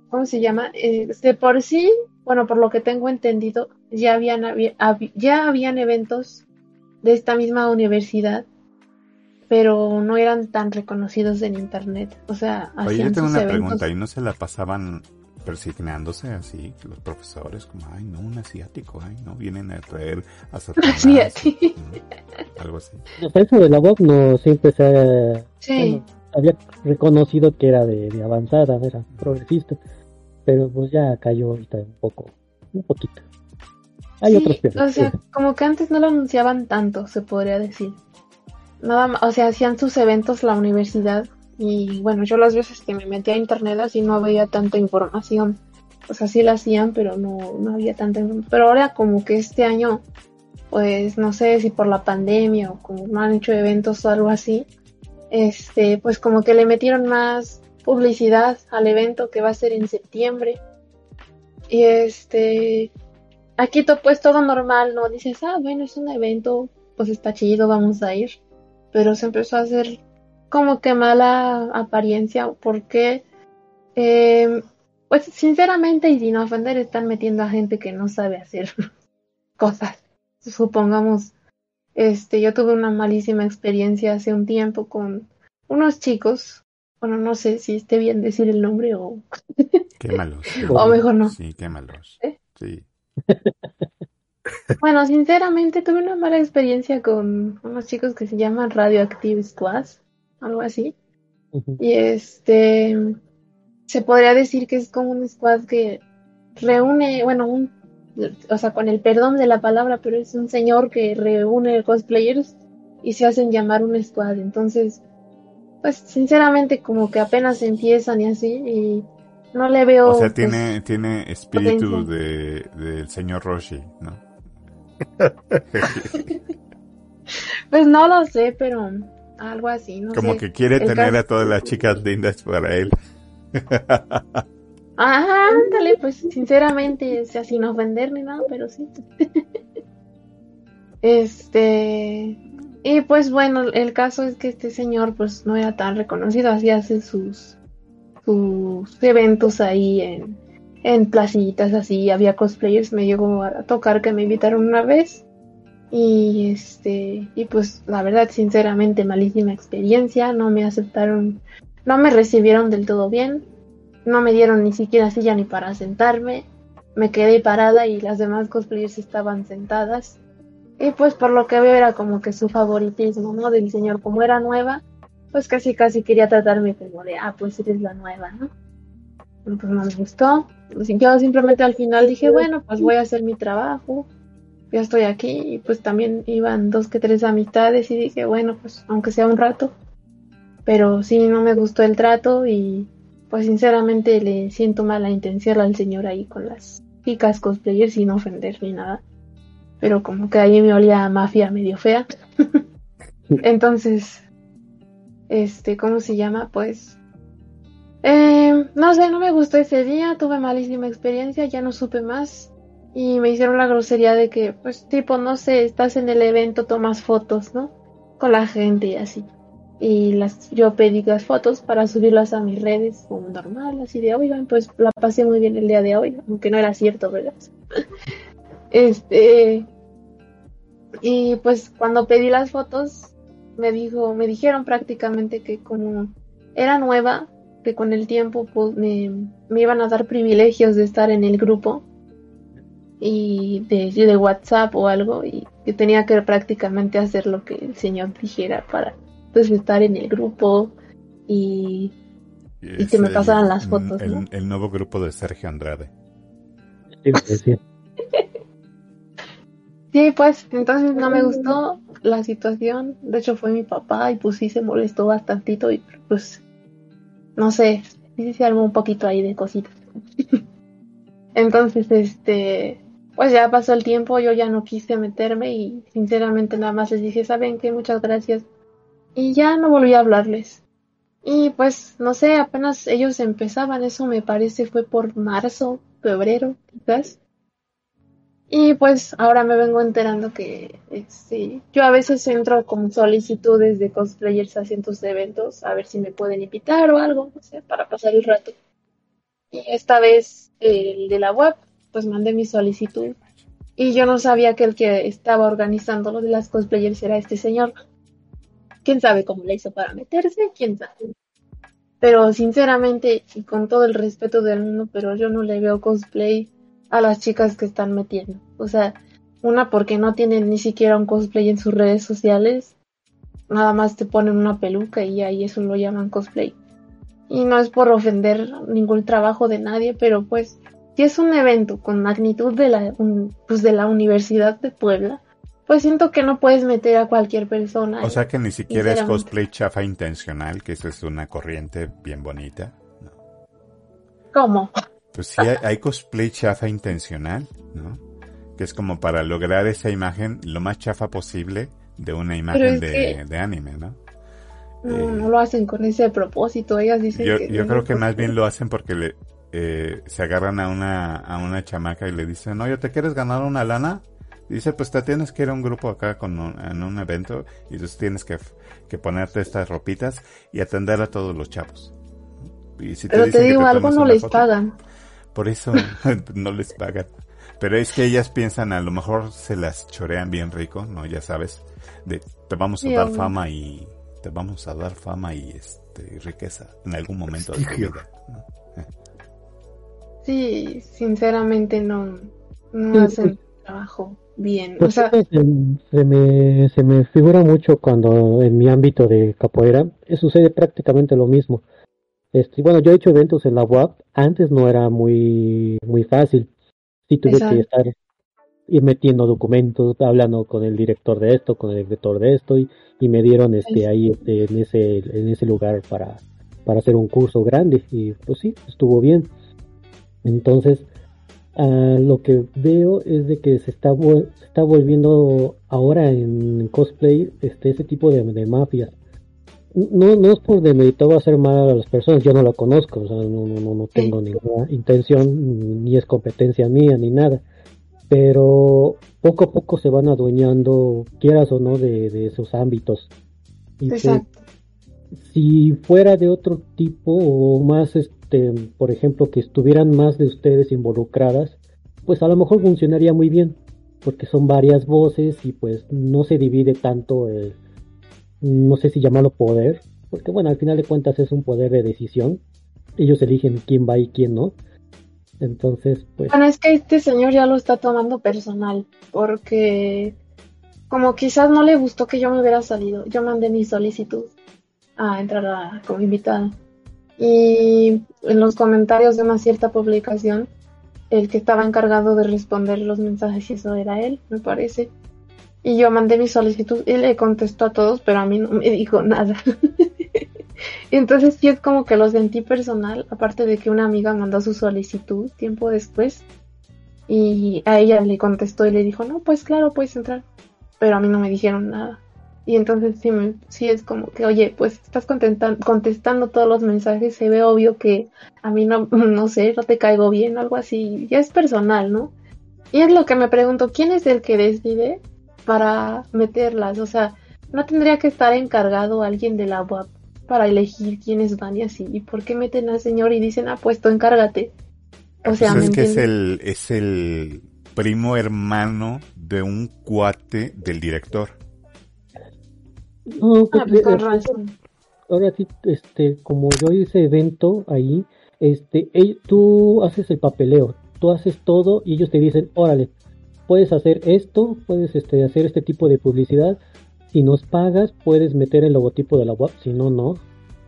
¿cómo se llama? Eh, de por sí, bueno, por lo que tengo entendido, ya habían, ya habían eventos de esta misma universidad pero no eran tan reconocidos en internet. O sea, Oye, yo tengo una pregunta, ¿y no se la pasaban persignándose así los profesores? Como, ay, no, un asiático, ay, no, vienen a traer a Satanás. algo así. Eso de la voz no siempre se sí. había reconocido que era de, avanzada, era progresista, pero pues ya cayó ahorita un poco, un poquito. Hay otros O sea, como que antes no lo anunciaban tanto, se podría decir nada más, o sea, hacían sus eventos la universidad y bueno, yo las veces que me metía a internet así no había tanta información. O sea, sí la hacían, pero no, no había tanta información. Pero ahora como que este año, pues no sé si por la pandemia o como no han hecho eventos o algo así, este, pues como que le metieron más publicidad al evento que va a ser en septiembre. Y este, aquí pues todo normal, ¿no? Dices, ah, bueno, es un evento, pues está chido, vamos a ir pero se empezó a hacer como que mala apariencia porque eh, pues sinceramente y sin ofender están metiendo a gente que no sabe hacer cosas. Supongamos este yo tuve una malísima experiencia hace un tiempo con unos chicos. Bueno no sé si esté bien decir el nombre o quémalos o mejor no. Sí quémalos ¿Eh? sí. Bueno, sinceramente tuve una mala experiencia con unos chicos que se llaman Radioactive Squads, algo así. Y este, se podría decir que es como un squad que reúne, bueno, un, o sea, con el perdón de la palabra, pero es un señor que reúne cosplayers y se hacen llamar un squad. Entonces, pues sinceramente como que apenas empiezan y así, y no le veo... O sea, tiene, pues, tiene espíritu de, del señor Roshi, ¿no? pues no lo sé, pero algo así, no Como que quiere tener a todas las chicas lindas para él. Ah, ándale, pues sinceramente, o sea, sin ofender ni nada, pero sí. este, y pues bueno, el caso es que este señor pues no era tan reconocido, así hace sus, sus eventos ahí en, en placitas así, había cosplayers, me llegó a tocar que me invitaron una vez y este y pues la verdad sinceramente malísima experiencia, no me aceptaron, no me recibieron del todo bien, no me dieron ni siquiera silla ni para sentarme, me quedé parada y las demás cosplayers estaban sentadas y pues por lo que veo era como que su favoritismo, ¿no? Del señor como era nueva, pues casi casi quería tratarme como de, ah, pues eres la nueva, ¿no? pues no me gustó. Yo simplemente al final dije, bueno, pues voy a hacer mi trabajo. Ya estoy aquí y pues también iban dos que tres amistades y dije, bueno, pues aunque sea un rato. Pero sí, no me gustó el trato y pues sinceramente le siento mala intención al señor ahí con las chicas cosplayers sin ofender ni nada. Pero como que ahí me olía a mafia medio fea. Entonces, este, ¿cómo se llama? Pues eh, no sé, no me gustó ese día, tuve malísima experiencia, ya no supe más. Y me hicieron la grosería de que, pues, tipo, no sé, estás en el evento, tomas fotos, ¿no? Con la gente y así. Y las, yo pedí las fotos para subirlas a mis redes como normal, así de, oigan, pues la pasé muy bien el día de hoy, aunque no era cierto, ¿verdad? este. Y pues cuando pedí las fotos, me dijo, me dijeron prácticamente que como era nueva, que con el tiempo pues, me, me iban a dar privilegios de estar en el grupo y de, de WhatsApp o algo y que tenía que prácticamente hacer lo que el señor dijera para pues estar en el grupo y, y, que me pasaran las fotos. El, nuevo grupo de Sergio Andrade. Sí, pues entonces no me gustó la situación. De hecho fue mi papá y pues sí se molestó bastantito y pues no sé, sí se armó un poquito ahí de cositas. entonces, este, pues ya pasó el tiempo, yo ya no quise meterme y sinceramente nada más les dije, ¿saben qué? Muchas gracias. Y ya no volví a hablarles. Y pues, no sé, apenas ellos empezaban, eso me parece fue por marzo, febrero, quizás. Y pues ahora me vengo enterando que este, yo a veces entro con solicitudes de cosplayers a cientos de eventos, a ver si me pueden invitar o algo, no sé, para pasar el rato. Y esta vez el de la web pues mandé mi solicitud y yo no sabía que el que estaba organizando lo de las cosplayers era este señor. ¿Quién sabe cómo le hizo para meterse? ¿Quién sabe? Pero sinceramente, y con todo el respeto del mundo, pero yo no le veo cosplay a las chicas que están metiendo. O sea, una porque no tienen ni siquiera un cosplay en sus redes sociales. Nada más te ponen una peluca y ahí eso lo llaman cosplay. Y no es por ofender ningún trabajo de nadie, pero pues si es un evento con magnitud de la, pues de la Universidad de Puebla, pues siento que no puedes meter a cualquier persona. O sea que ni siquiera es cosplay chafa intencional, que eso es una corriente bien bonita. ¿Cómo? Pues sí, hay, cosplay chafa intencional, ¿no? Que es como para lograr esa imagen lo más chafa posible de una imagen de, de, anime, ¿no? No, eh, no lo hacen con ese propósito, ellas dicen yo, que... Yo creo que más bien lo hacen porque le, eh, se agarran a una, a una chamaca y le dicen, oye, ¿te quieres ganar una lana? dice, pues te tienes que ir a un grupo acá con en un evento y entonces tienes que, que, ponerte estas ropitas y atender a todos los chavos. Y si Pero te, digo, algo no les pagan. Por eso no les pagan. Pero es que ellas piensan, a lo mejor se las chorean bien rico, ¿no? Ya sabes, de te vamos a dar fama y te vamos a dar fama y este riqueza en algún momento de tu vida. Sí, sinceramente no, no hacen trabajo bien. Pues o sea, se, me, se me figura mucho cuando en mi ámbito de capoeira eh, sucede prácticamente lo mismo. Este, bueno, yo he hecho eventos en la UAP, antes no era muy, muy fácil. Sí tuve que estar ir metiendo documentos, hablando con el director de esto, con el director de esto, y, y me dieron este ahí este, en ese, en ese lugar para, para hacer un curso grande, y pues sí, estuvo bien. Entonces, uh, lo que veo es de que se está, se está volviendo ahora en cosplay este, ese tipo de, de mafias. No, no es por demeritar hacer mal a las personas, yo no lo conozco, o sea, no, no, no tengo ninguna intención, ni es competencia mía, ni nada. Pero poco a poco se van adueñando, quieras o no, de, de esos ámbitos. Y pues, Exacto. si fuera de otro tipo o más este, por ejemplo, que estuvieran más de ustedes involucradas, pues a lo mejor funcionaría muy bien, porque son varias voces y pues no se divide tanto el, no sé si llamarlo poder, porque bueno, al final de cuentas es un poder de decisión, ellos eligen quién va y quién no. Entonces, pues... Bueno, es que este señor ya lo está tomando personal, porque como quizás no le gustó que yo me hubiera salido, yo mandé mi solicitud a entrar como invitada. Y en los comentarios de una cierta publicación, el que estaba encargado de responder los mensajes, eso era él, me parece. Y yo mandé mi solicitud y le contestó a todos, pero a mí no me dijo nada. Entonces sí es como que lo sentí personal, aparte de que una amiga mandó su solicitud tiempo después y a ella le contestó y le dijo, no, pues claro, puedes entrar. Pero a mí no me dijeron nada. Y entonces sí, me, sí es como que, oye, pues estás contestando todos los mensajes, se ve obvio que a mí no, no sé, no te caigo bien o algo así, ya es personal, ¿no? Y es lo que me pregunto, ¿quién es el que decide para meterlas? O sea, ¿no tendría que estar encargado alguien de la web para elegir quiénes van y así? ¿Y por qué meten al señor y dicen, ah, pues tú encárgate? O sea, pues es que es el, es el primo hermano de un cuate del director. No, ah, pues, ahora sí, este, como yo hice evento ahí, este, tú haces el papeleo, tú haces todo y ellos te dicen, órale, puedes hacer esto, puedes este, hacer este tipo de publicidad, si nos pagas puedes meter el logotipo de la web, si no, no,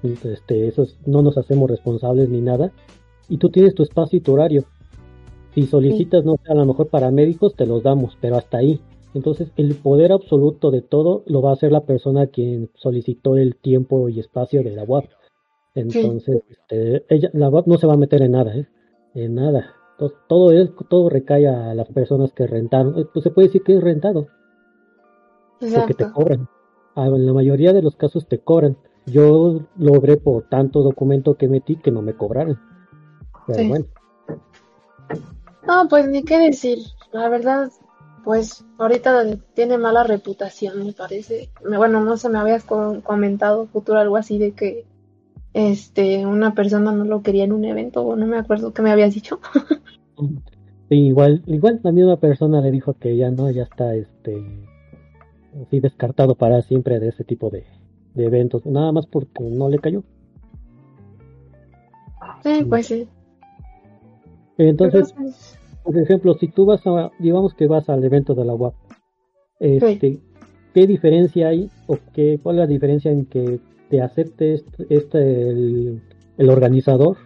este, esos no nos hacemos responsables ni nada, y tú tienes tu espacio y tu horario. Si solicitas, no sé, a lo mejor para médicos, te los damos, pero hasta ahí. Entonces, el poder absoluto de todo lo va a hacer la persona quien solicitó el tiempo y espacio de la web. Entonces, este, ella, la web no se va a meter en nada, ¿eh? En nada. Todo, es, todo recae a las personas que rentaron. Eh, pues se puede decir que es rentado. Porque te cobran. Ah, en la mayoría de los casos te cobran. Yo logré por tanto documento que metí que no me cobraron. Pero bueno. No, pues ni qué decir. La verdad, pues ahorita tiene mala reputación, me parece. Bueno, no se me habías comentado futuro algo así de que este una persona no lo quería en un evento o no me acuerdo qué me habías dicho. sí, igual, igual la misma persona le dijo que ya no, ya está este así descartado para siempre de ese tipo de, de eventos, nada más porque no le cayó. Sí, pues sí. Entonces, por ejemplo, si tú vas a, digamos que vas al evento de la UAP, este, ¿qué diferencia hay o qué, cuál es la diferencia en que te acepte este, este el, organizador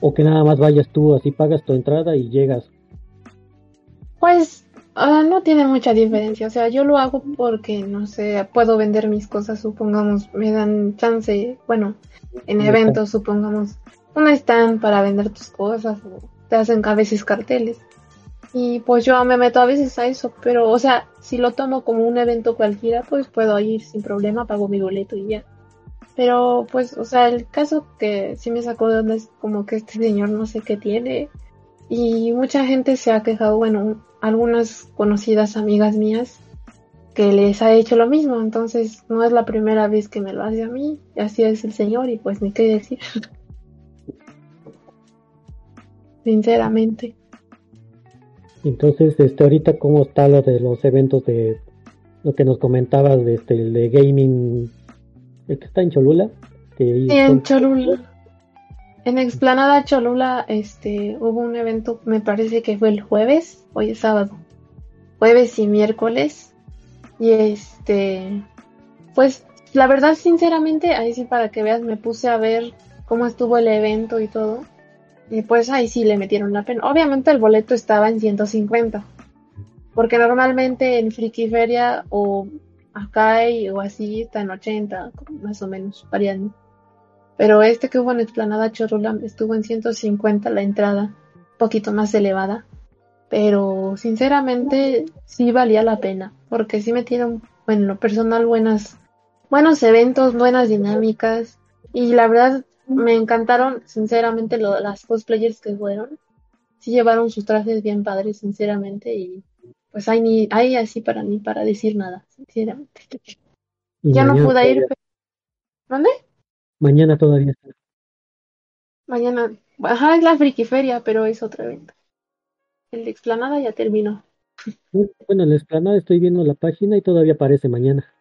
o que nada más vayas tú, así pagas tu entrada y llegas? Pues ah, no tiene mucha diferencia, o sea, yo lo hago porque, no sé, puedo vender mis cosas, supongamos, me dan chance, bueno, en eventos, supongamos, un stand para vender tus cosas o te hacen a veces carteles. Y pues yo me meto a veces a eso, pero o sea, si lo tomo como un evento cualquiera, pues puedo ir sin problema, pago mi boleto y ya. Pero pues, o sea, el caso que sí me sacó de donde es como que este señor no sé qué tiene. Y mucha gente se ha quejado, bueno, algunas conocidas amigas mías que les ha hecho lo mismo, entonces no es la primera vez que me lo hace a mí, así es el señor y pues ni qué decir. sinceramente. Entonces, este, ahorita cómo está lo de los eventos de lo que nos comentabas de este de gaming, el que está en Cholula, que en Cholula. En Explanada Cholula, este, hubo un evento, me parece que fue el jueves, hoy es sábado, jueves y miércoles, y este, pues, la verdad, sinceramente, ahí sí para que veas, me puse a ver cómo estuvo el evento y todo, y pues ahí sí le metieron la pena. Obviamente el boleto estaba en 150. Porque normalmente en Friki Feria o acá o así está en 80, más o menos, variando. Pero este que hubo en Explanada Chorula estuvo en 150 la entrada, un poquito más elevada. Pero sinceramente sí valía la pena, porque sí metieron, bueno, lo personal, buenas, buenos eventos, buenas dinámicas. Y la verdad, me encantaron, sinceramente, lo, las cosplayers que fueron. Sí llevaron sus trajes bien padres, sinceramente, y pues hay ni hay así para ni para decir nada, sinceramente. Ya no pude ir. ¿Dónde? Mañana todavía. Mañana, ajá, es la frikiferia, pero es otro evento. El de explanada ya terminó. Bueno, en la explanada estoy viendo la página y todavía aparece mañana.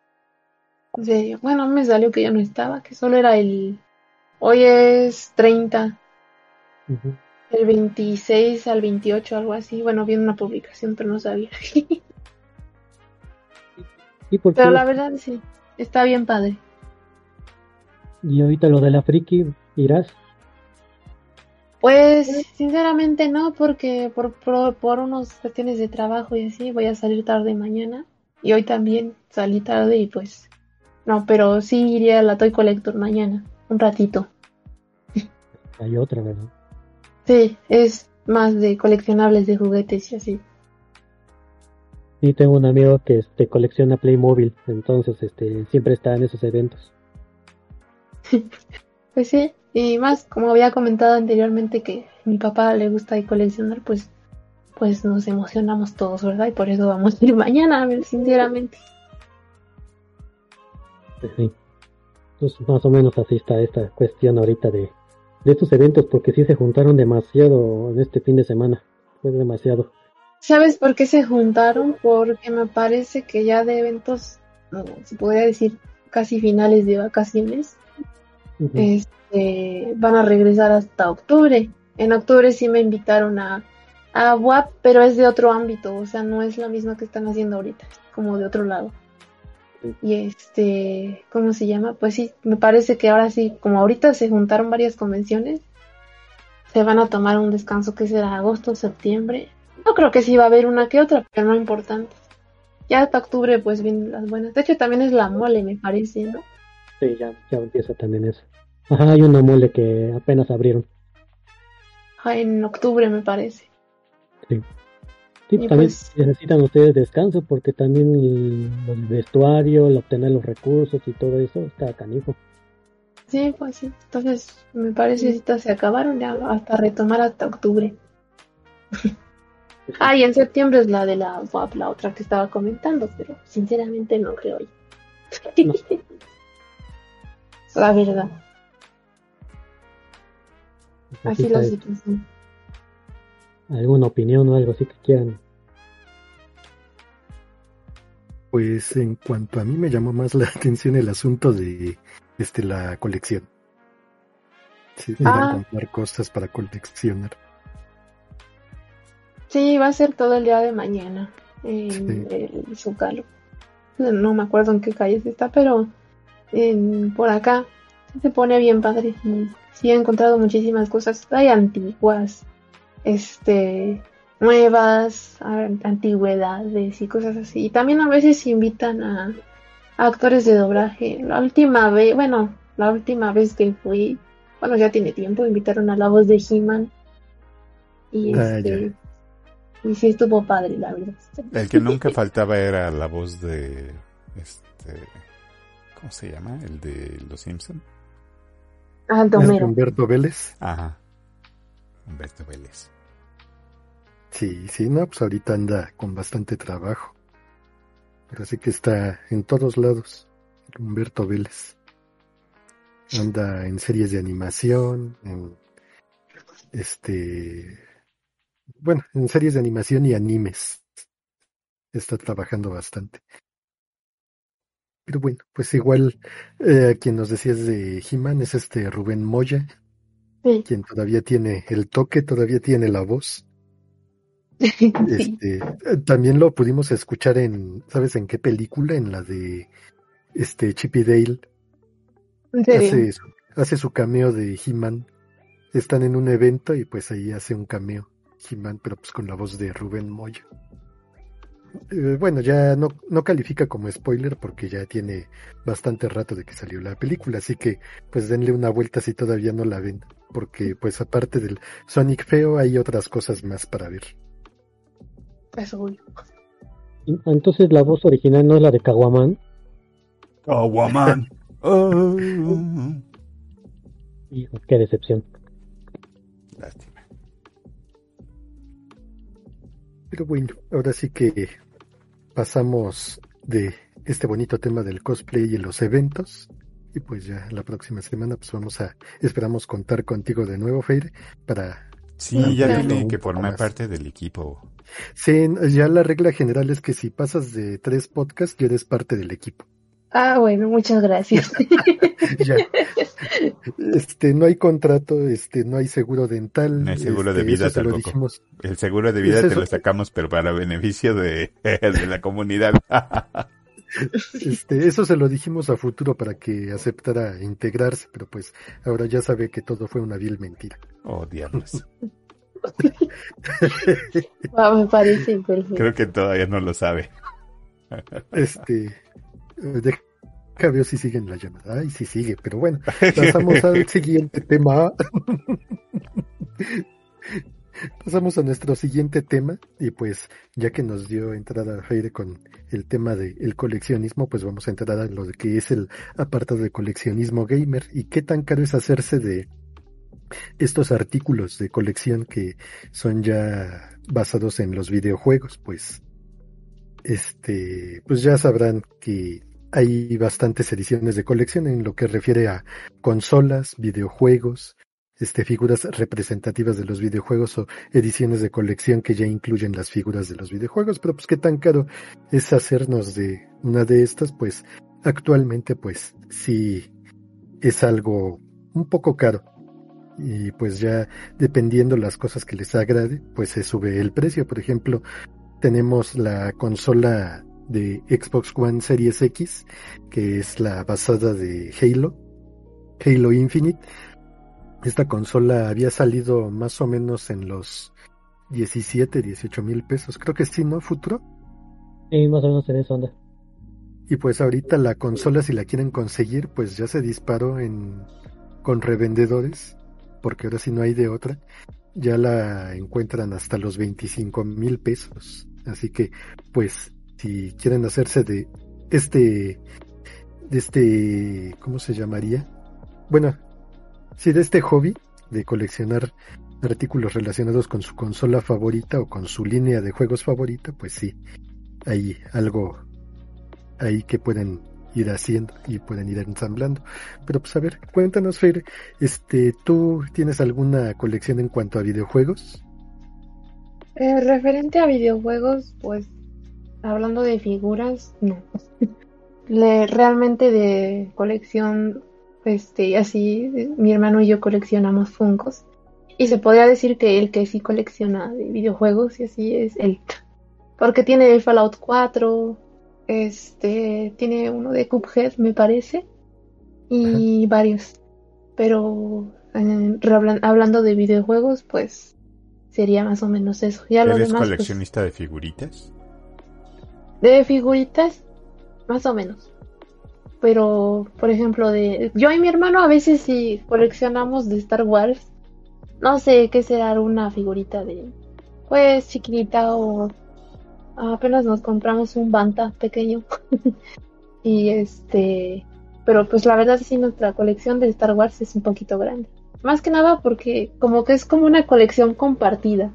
Sí, bueno, me salió que ya no estaba, que solo era el Hoy es 30. El 26 al 28, algo así. Bueno, vi una publicación, pero no sabía. pero la verdad sí, está bien padre. ¿Y ahorita lo de la friki irás? Pues sinceramente no, porque por, por, por unas cuestiones de trabajo y así voy a salir tarde mañana. Y hoy también salí tarde y pues no, pero sí iría a la Toy Collector mañana un ratito. Hay otra, ¿verdad? Sí, es más de coleccionables de juguetes y así. Sí, tengo un amigo que este, colecciona Playmobil, entonces este, siempre está en esos eventos. pues sí, y más, como había comentado anteriormente que mi papá le gusta coleccionar, pues, pues nos emocionamos todos, ¿verdad? Y por eso vamos a ir mañana, sinceramente. Pues sí. Pues más o menos así está esta cuestión ahorita de, de estos eventos, porque sí se juntaron demasiado en este fin de semana. Fue demasiado. ¿Sabes por qué se juntaron? Porque me parece que ya de eventos, se podría decir casi finales de vacaciones, este, van a regresar hasta octubre. En octubre sí me invitaron a, a WAP, pero es de otro ámbito, o sea, no es la misma que están haciendo ahorita, como de otro lado. Y este, ¿cómo se llama? Pues sí, me parece que ahora sí, como ahorita se juntaron varias convenciones, se van a tomar un descanso que será agosto, septiembre. No creo que sí va a haber una que otra, pero no importante. Ya hasta octubre pues vienen las buenas. De hecho también es la mole, me parece, ¿no? Sí, ya, ya empieza también eso. Ajá, hay una mole que apenas abrieron. en octubre me parece. Sí. Sí, también pues necesitan ustedes descanso porque también el, vestuario, el obtener los recursos y todo eso está canijo. Sí, pues sí. Entonces, me parece que se acabaron ya hasta retomar hasta octubre. ah, y en septiembre es la de la la otra que estaba comentando, pero sinceramente no creo. la verdad. Así la situación. ¿Alguna opinión o algo así que quieran? Pues en cuanto a mí me llamó más la atención el asunto de este la colección. Sí, ah. comprar cosas para coleccionar. Sí, va a ser todo el día de mañana en el Zócalo. No me acuerdo en qué calle está, pero en, por acá se pone bien padre. Sí, he encontrado muchísimas cosas. Hay antiguas, este, nuevas, antigüedades y cosas así. Y también a veces invitan a, actores de doblaje. La última vez, bueno, la última vez que fui, bueno, ya tiene tiempo, invitaron a la voz de He-Man. Y ah, este. Y sí estuvo padre, la verdad. El que nunca faltaba era la voz de este ¿cómo se llama? El de Los Simpson. Ah, Humberto Vélez. Ajá. Humberto Vélez. Sí, sí, no, pues ahorita anda con bastante trabajo. Pero sí que está en todos lados. Humberto Vélez. Anda en series de animación, en este, bueno, en series de animación y animes. Está trabajando bastante. Pero bueno, pues igual eh, quien nos decías de He-Man es este Rubén Moya, quien todavía tiene el toque, todavía tiene la voz. Este, también lo pudimos escuchar en, ¿sabes en qué película? En la de este Chippy Dale. Hace, hace su cameo de He-Man. Están en un evento y pues ahí hace un cameo He-Man, pero pues con la voz de Rubén Moya. Eh, bueno, ya no, no califica como spoiler porque ya tiene bastante rato de que salió la película, así que pues denle una vuelta si todavía no la ven, porque pues aparte del Sonic feo hay otras cosas más para ver. Eso Entonces la voz original no es la de Kawaman. Kawaman. oh. Hijo, qué decepción. Lástima. Pero bueno, ahora sí que pasamos de este bonito tema del cosplay y los eventos. Y pues ya la próxima semana pues vamos a, esperamos contar contigo de nuevo, Feire, para... Sí, ya tiene que formar parte del equipo. Sí, ya la regla general es que si pasas de tres podcasts, ya eres parte del equipo. Ah, bueno, muchas gracias. ya. Este, no hay contrato, este, no hay seguro dental. No hay seguro de este, vida tampoco. El seguro de vida te lo sacamos, pero para beneficio de, de la comunidad. Este, eso se lo dijimos a futuro para que aceptara integrarse, pero pues ahora ya sabe que todo fue una vil mentira. Oh, diablos. Ah, me parece. Creo que todavía no lo sabe. Este, deja ver si sigue en la llamada. Ay, sí sigue, pero bueno, pasamos al siguiente tema. Pasamos a nuestro siguiente tema y pues ya que nos dio entrada a Feire con el tema del coleccionismo, pues vamos a entrar a lo que es el apartado de coleccionismo gamer y qué tan caro es hacerse de estos artículos de colección que son ya basados en los videojuegos, pues este, pues ya sabrán que hay bastantes ediciones de colección en lo que refiere a consolas, videojuegos, este, figuras representativas de los videojuegos o ediciones de colección que ya incluyen las figuras de los videojuegos, pero pues qué tan caro es hacernos de una de estas, pues actualmente pues sí es algo un poco caro. Y pues ya dependiendo las cosas que les agrade, pues se sube el precio. Por ejemplo, tenemos la consola de Xbox One Series X, que es la basada de Halo, Halo Infinite. Esta consola había salido más o menos en los 17, 18 mil pesos. Creo que sí, ¿no? Futuro. Sí, más o menos en esa onda. Y pues ahorita la consola, si la quieren conseguir, pues ya se disparó en con revendedores, porque ahora sí no hay de otra. Ya la encuentran hasta los 25 mil pesos. Así que, pues, si quieren hacerse de este, de este, ¿cómo se llamaría? Bueno, si de este hobby de coleccionar artículos relacionados con su consola favorita o con su línea de juegos favorita, pues sí, hay algo ahí que pueden ir haciendo y pueden ir ensamblando. Pero pues a ver, cuéntanos, Fer, este, ¿tú tienes alguna colección en cuanto a videojuegos? Eh, referente a videojuegos, pues hablando de figuras, no. Le, realmente de colección, este, así, mi hermano y yo coleccionamos Funkos. Y se podría decir que el que sí colecciona de videojuegos y así es él. Porque tiene el Fallout 4, este, tiene uno de Cuphead, me parece, y varios. Pero eh, hablando de videojuegos, pues sería más o menos eso. Ya ¿Eres pues, coleccionista de figuritas? De figuritas, más o menos. Pero, por ejemplo, de yo y mi hermano a veces si coleccionamos de Star Wars. No sé qué será una figurita de, pues, chiquitita o apenas nos compramos un Banta pequeño. y este, pero pues la verdad sí nuestra colección de Star Wars es un poquito grande. Más que nada porque como que es como una colección compartida.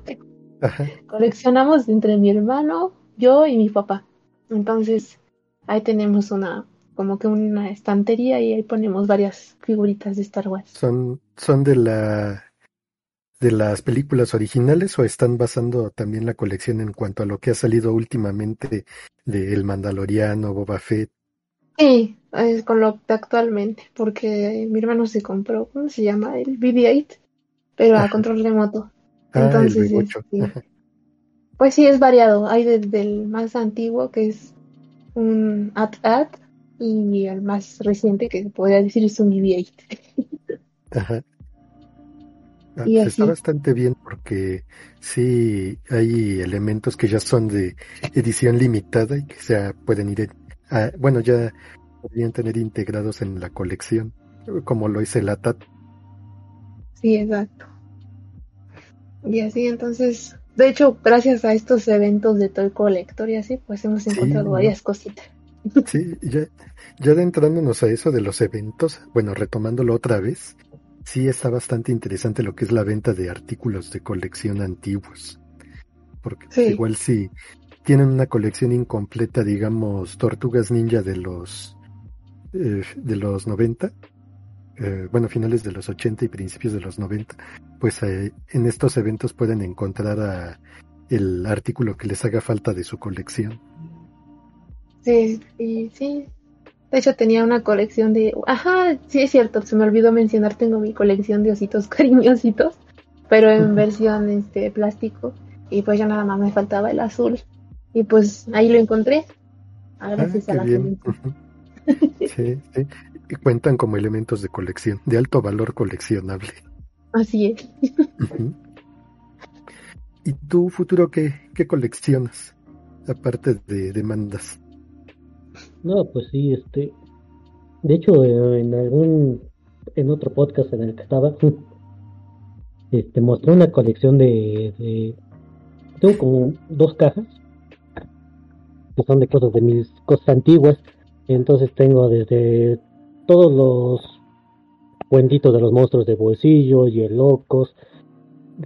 Coleccionamos entre mi hermano, yo y mi papá. Entonces, ahí tenemos una, como que una estantería y ahí ponemos varias figuritas de Star Wars. ¿Son, son de la de las películas originales o están basando también la colección en cuanto a lo que ha salido últimamente de El Mandaloriano, Boba Fett? Sí, es con lo de actualmente, porque mi hermano se compró, ¿cómo se llama? El BB-8, pero a control remoto. Ah, Entonces, este, pues sí, es variado. Hay desde el más antiguo, que es un AT-AT, y el más reciente, que podría decir es un BB-8. Ajá. Ah, está bastante bien porque sí hay elementos que ya son de edición limitada y que ya pueden ir, a, bueno, ya podrían tener integrados en la colección, como lo hice el ATAT. Sí, exacto. Y así entonces de hecho, gracias a estos eventos de Toy Collector y así, pues hemos encontrado varias cositas. Sí, ya, ya adentrándonos a eso de los eventos, bueno, retomándolo otra vez, sí está bastante interesante lo que es la venta de artículos de colección antiguos. Porque igual si tienen una colección incompleta, digamos, Tortugas Ninja de los eh, de los 90, eh, bueno, finales de los 80 y principios de los 90, pues eh, en estos eventos pueden encontrar el artículo que les haga falta de su colección. Sí, sí. De hecho tenía una colección de... Ajá, sí es cierto, se me olvidó mencionar, tengo mi colección de ositos cariñositos, pero en versión este plástico. Y pues ya nada más me faltaba el azul. Y pues ahí lo encontré. Gracias ah, a la bien. Sí, sí que cuentan como elementos de colección, de alto valor coleccionable. Así es. ¿Y tú, futuro, qué, qué coleccionas? Aparte de demandas. No, pues sí, este. De hecho, eh, en algún. En otro podcast en el que estaba. Este, mostré una colección de, de. Tengo como dos cajas. Que son de cosas de mis cosas antiguas. Entonces tengo desde todos los cuentitos de los monstruos de bolsillo y el locos,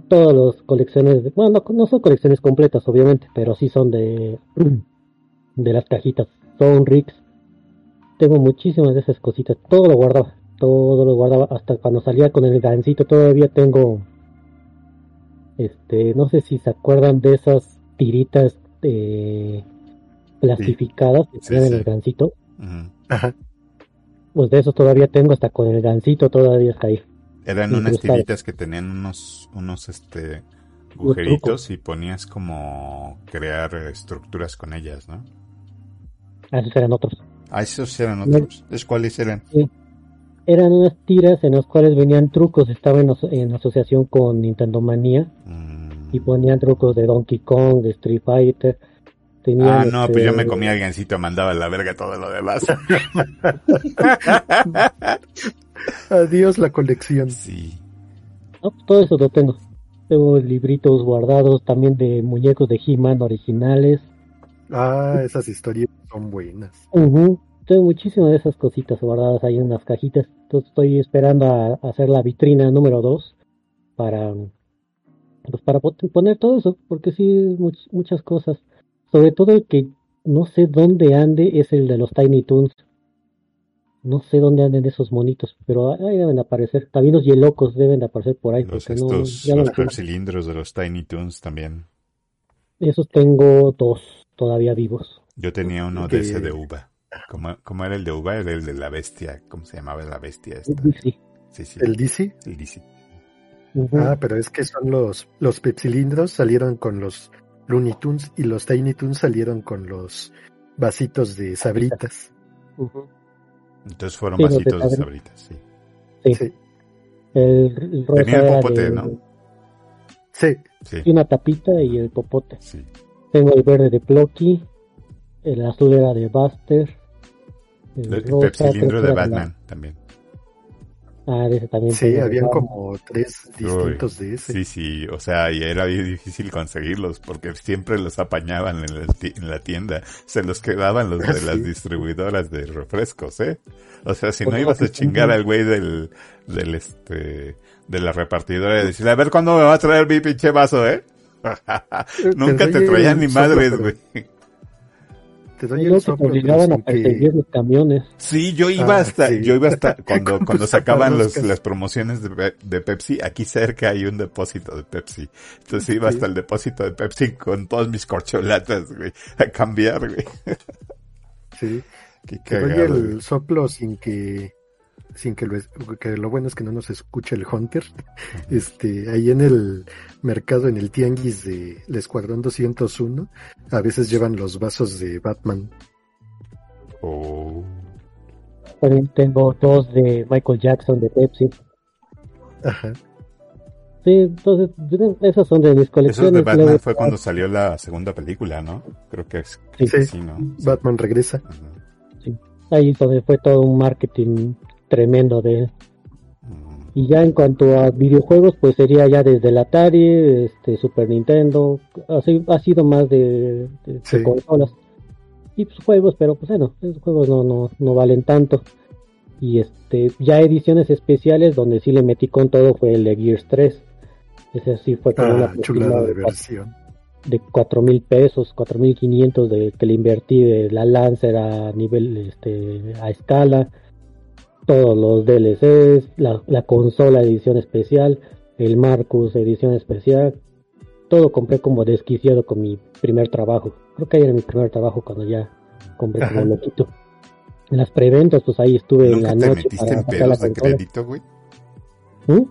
todas las colecciones, de, bueno, no, son colecciones completas obviamente, pero sí son de, de las cajitas Sonrix. Tengo muchísimas de esas cositas, todo lo guardaba. todo lo guardaba, hasta cuando salía con el gancito todavía tengo, este, no sé si se acuerdan de esas tiritas eh, plastificadas que tienen en el gancito. Pues de eso todavía tengo, hasta con el gancito todavía está ahí. Eran unas tiritas que tenían unos, unos, este, agujeritos y ponías como crear estructuras con ellas, ¿no? Ah, esos eran otros. Ah, esos eran otros. ¿Es cuáles eran? Sí. Eran unas tiras en las cuales venían trucos. Estaba en, asociación con Nintendo Manía y mm. ponían trucos de Donkey Kong, de Street Fighter. Ah, no, pues yo me este comía el gancito, mandaba a la verga todo lo demás. Adiós la colección. Sí. No, pues todo eso lo tengo. Tengo libritos guardados también de muñecos de He-Man originales. Ah, esas historias son buenas. Tengo muchísimas de esas cositas guardadas ahí en las cajitas. Entonces estoy esperando a, hacer la vitrina número 2 para, pues para poner todo eso, porque sí, muchas cosas. Sobre todo el que no sé dónde ande es el de los Tiny Toons. No sé dónde anden esos monitos, pero ahí deben aparecer. También los Yelocos deben de aparecer por ahí. Los, estos, los cilindros de los Tiny Toons también. Esos tengo dos todavía vivos. Yo tenía uno de ese de uva. ¿Cómo, era el de uva? Era el de la bestia. ¿Cómo se llamaba la bestia esta? Sí, sí. ¿El DC? El DC. Ah, pero es que son los, los pepsilindros salieron con los Looney Tunes y los Tiny Tunes salieron con los vasitos de sabritas. Entonces fueron vasitos de, sabritas, sí. Sí. El, Tenía el popote, ¿no? Sí. sí. una tapita y el popote. Sí. Tengo el verde de Plocky, el azul era de Buster. El, el cilindro de Batman también. Ah, de ese también. Sí, habían como tres distintos de ese. Sí, sí, o sea, y era difícil conseguirlos porque siempre los apañaban en la, tienda. Se los quedaban los de las distribuidoras de refrescos, ¿eh? O sea, si no ibas a chingar al güey del, del este, de la repartidora y decirle, a ver cuándo me va a traer mi pinche vaso, ¿eh? Nunca te traían ni madres, güey te doy el soplo, obligaban a perseguir los camiones. Sí, yo iba ah, hasta, yo iba hasta cuando, cuando sacaban los, las promociones de, de, Pepsi, aquí cerca hay un depósito de Pepsi. Entonces iba hasta el depósito de Pepsi con todos mis corcholatas, güey, a cambiar, güey. Sí. Qué te doy el soplo sin que sin que lo, que lo bueno es que no nos escuche el Hunter, este, ahí en el mercado, en el tianguis de el Escuadrón 201, a veces llevan los vasos de Batman. Oh. También tengo dos de Michael Jackson de Pepsi. Ajá. Sí, entonces, esas son de mis colecciones. Eso de Batman fue cuando salió la segunda película, ¿no? Creo que es sí, ¿no? Batman regresa. Sí. Ahí donde fue todo un marketing tremendo de él. Mm. Y ya en cuanto a videojuegos, pues sería ya desde el Atari, este, Super Nintendo, así, ha sido más de, consolas. Y pues juegos, pero pues bueno, esos juegos no, no, no valen tanto. Y este, ya ediciones especiales donde sí le metí con todo fue el de Gears 3. Ese sí fue con una chulada de versión. De cuatro mil pesos, cuatro mil quinientos de que le invertí de la Lancer a nivel, este, a escala todos los DLCs, la, la consola edición especial, el Marcus edición especial, todo compré como desquiciado con mi primer trabajo. Creo que ahí era mi primer trabajo cuando ya compré como loquito. En las preventas, pues ahí estuve en la te noche. metiste en pedos de crédito, güey? ¿Mm?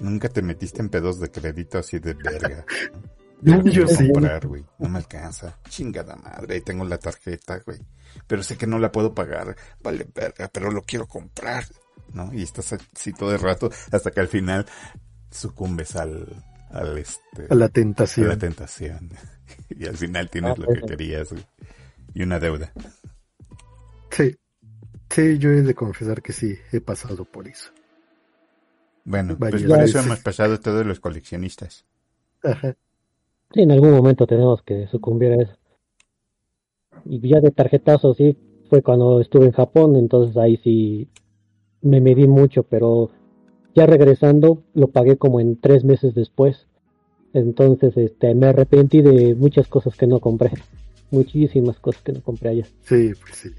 Nunca te metiste en pedos de crédito así de verga. No, yo sí. comprar, güey. No me alcanza. Chingada madre. Ahí tengo la tarjeta, güey. Pero sé que no la puedo pagar. Vale, verga, pero lo quiero comprar. ¿No? Y estás así todo el rato hasta que al final sucumbes al, al este. A la tentación. A la tentación. y al final tienes lo que querías, güey. Y una deuda. Sí. Sí, yo he de confesar que sí, he pasado por eso. Bueno, pues por eso hemos pasado todos los coleccionistas. Ajá. Sí, en algún momento tenemos que sucumbir a eso. Y ya de tarjetazo, sí, fue cuando estuve en Japón, entonces ahí sí me medí mucho, pero ya regresando lo pagué como en tres meses después. Entonces este, me arrepentí de muchas cosas que no compré. Muchísimas cosas que no compré allá. Sí, pues sí.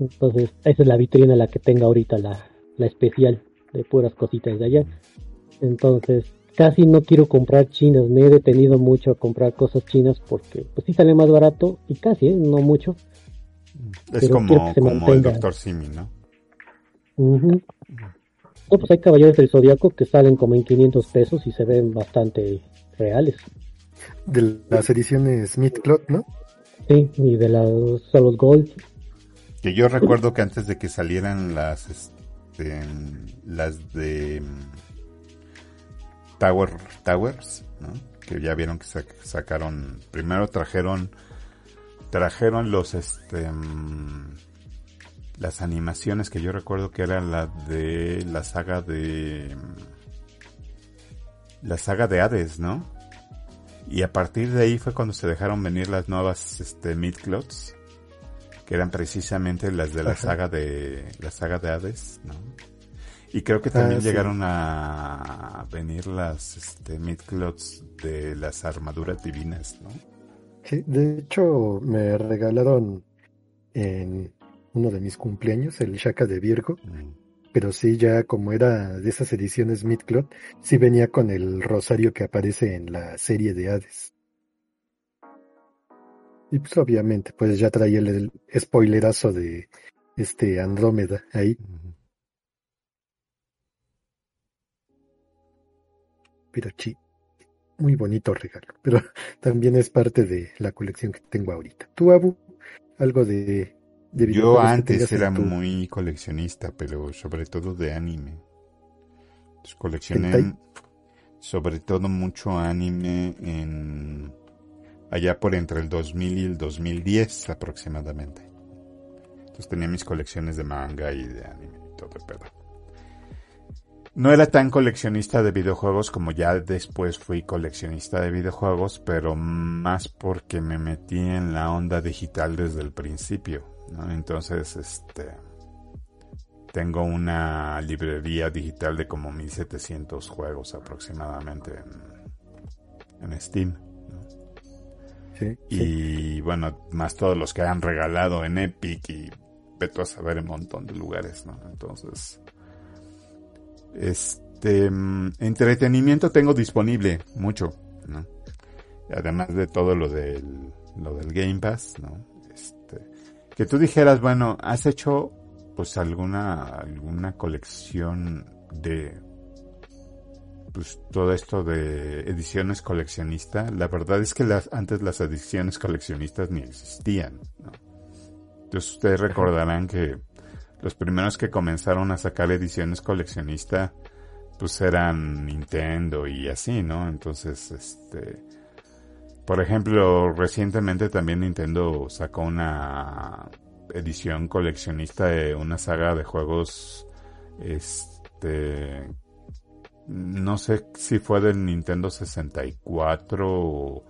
Entonces, esa es la vitrina la que tengo ahorita, la, la especial de puras cositas de allá. Entonces, casi no quiero comprar chinas, me he detenido mucho a comprar cosas chinas porque pues sí sale más barato y casi, ¿eh? no mucho. Es como, como el Doctor Simi, ¿no? No, pues hay caballeros del Zodíaco que salen como en 500 pesos y se ven bastante reales. De las ediciones Midcloth, ¿no? Sí, y de las Solos Gold. Que yo recuerdo que antes de que salieran las este, las de Tower Towers, ¿no? Que ya vieron que sacaron primero trajeron trajeron los este mm, las animaciones que yo recuerdo que eran la de la saga de la saga de Hades, ¿no? Y a partir de ahí fue cuando se dejaron venir las nuevas este midclots que eran precisamente las de la saga de la saga de Hades, ¿no? Y creo que también ah, llegaron a venir las este, midclots de las armaduras divinas, ¿no? Sí, de hecho me regalaron en uno de mis cumpleaños, el Shaka de Virgo. Mm. Pero sí, ya como era de esas ediciones Midcloth, sí venía con el rosario que aparece en la serie de Hades. Y pues obviamente, pues ya traía el, spoilerazo de este Andrómeda ahí. Pero sí, muy bonito regalo. Pero también es parte de la colección que tengo ahorita. ¿Tú, Abu? ¿Algo de yo antes era muy coleccionista, pero sobre todo de anime. coleccioné sobre todo mucho anime en allá por entre el 2000 y el 2010 aproximadamente. Entonces tenía mis colecciones de manga y de anime y todo el pedo. No era tan coleccionista de videojuegos como ya después fui coleccionista de videojuegos, pero más porque me metí en la onda digital desde el principio. Entonces, este, tengo una librería digital de como 1700 juegos aproximadamente en, Steam. y bueno, más todos los que han regalado en Epic y veto a saber un montón de lugares, ¿no? Entonces, este, entretenimiento tengo disponible mucho, ¿no? Además de todo lo del, lo del Game Pass, ¿no? que tú dijeras, bueno, has hecho pues alguna alguna colección de pues todo esto de ediciones coleccionistas, la verdad es que las, antes las ediciones coleccionistas ni existían, ¿no? Entonces ustedes recordarán que los primeros que comenzaron a sacar ediciones coleccionistas pues eran Nintendo y así, ¿no? Entonces, este, por ejemplo, recientemente también Nintendo sacó una edición coleccionista de una saga de juegos, este, no sé si fue del Nintendo 64 o,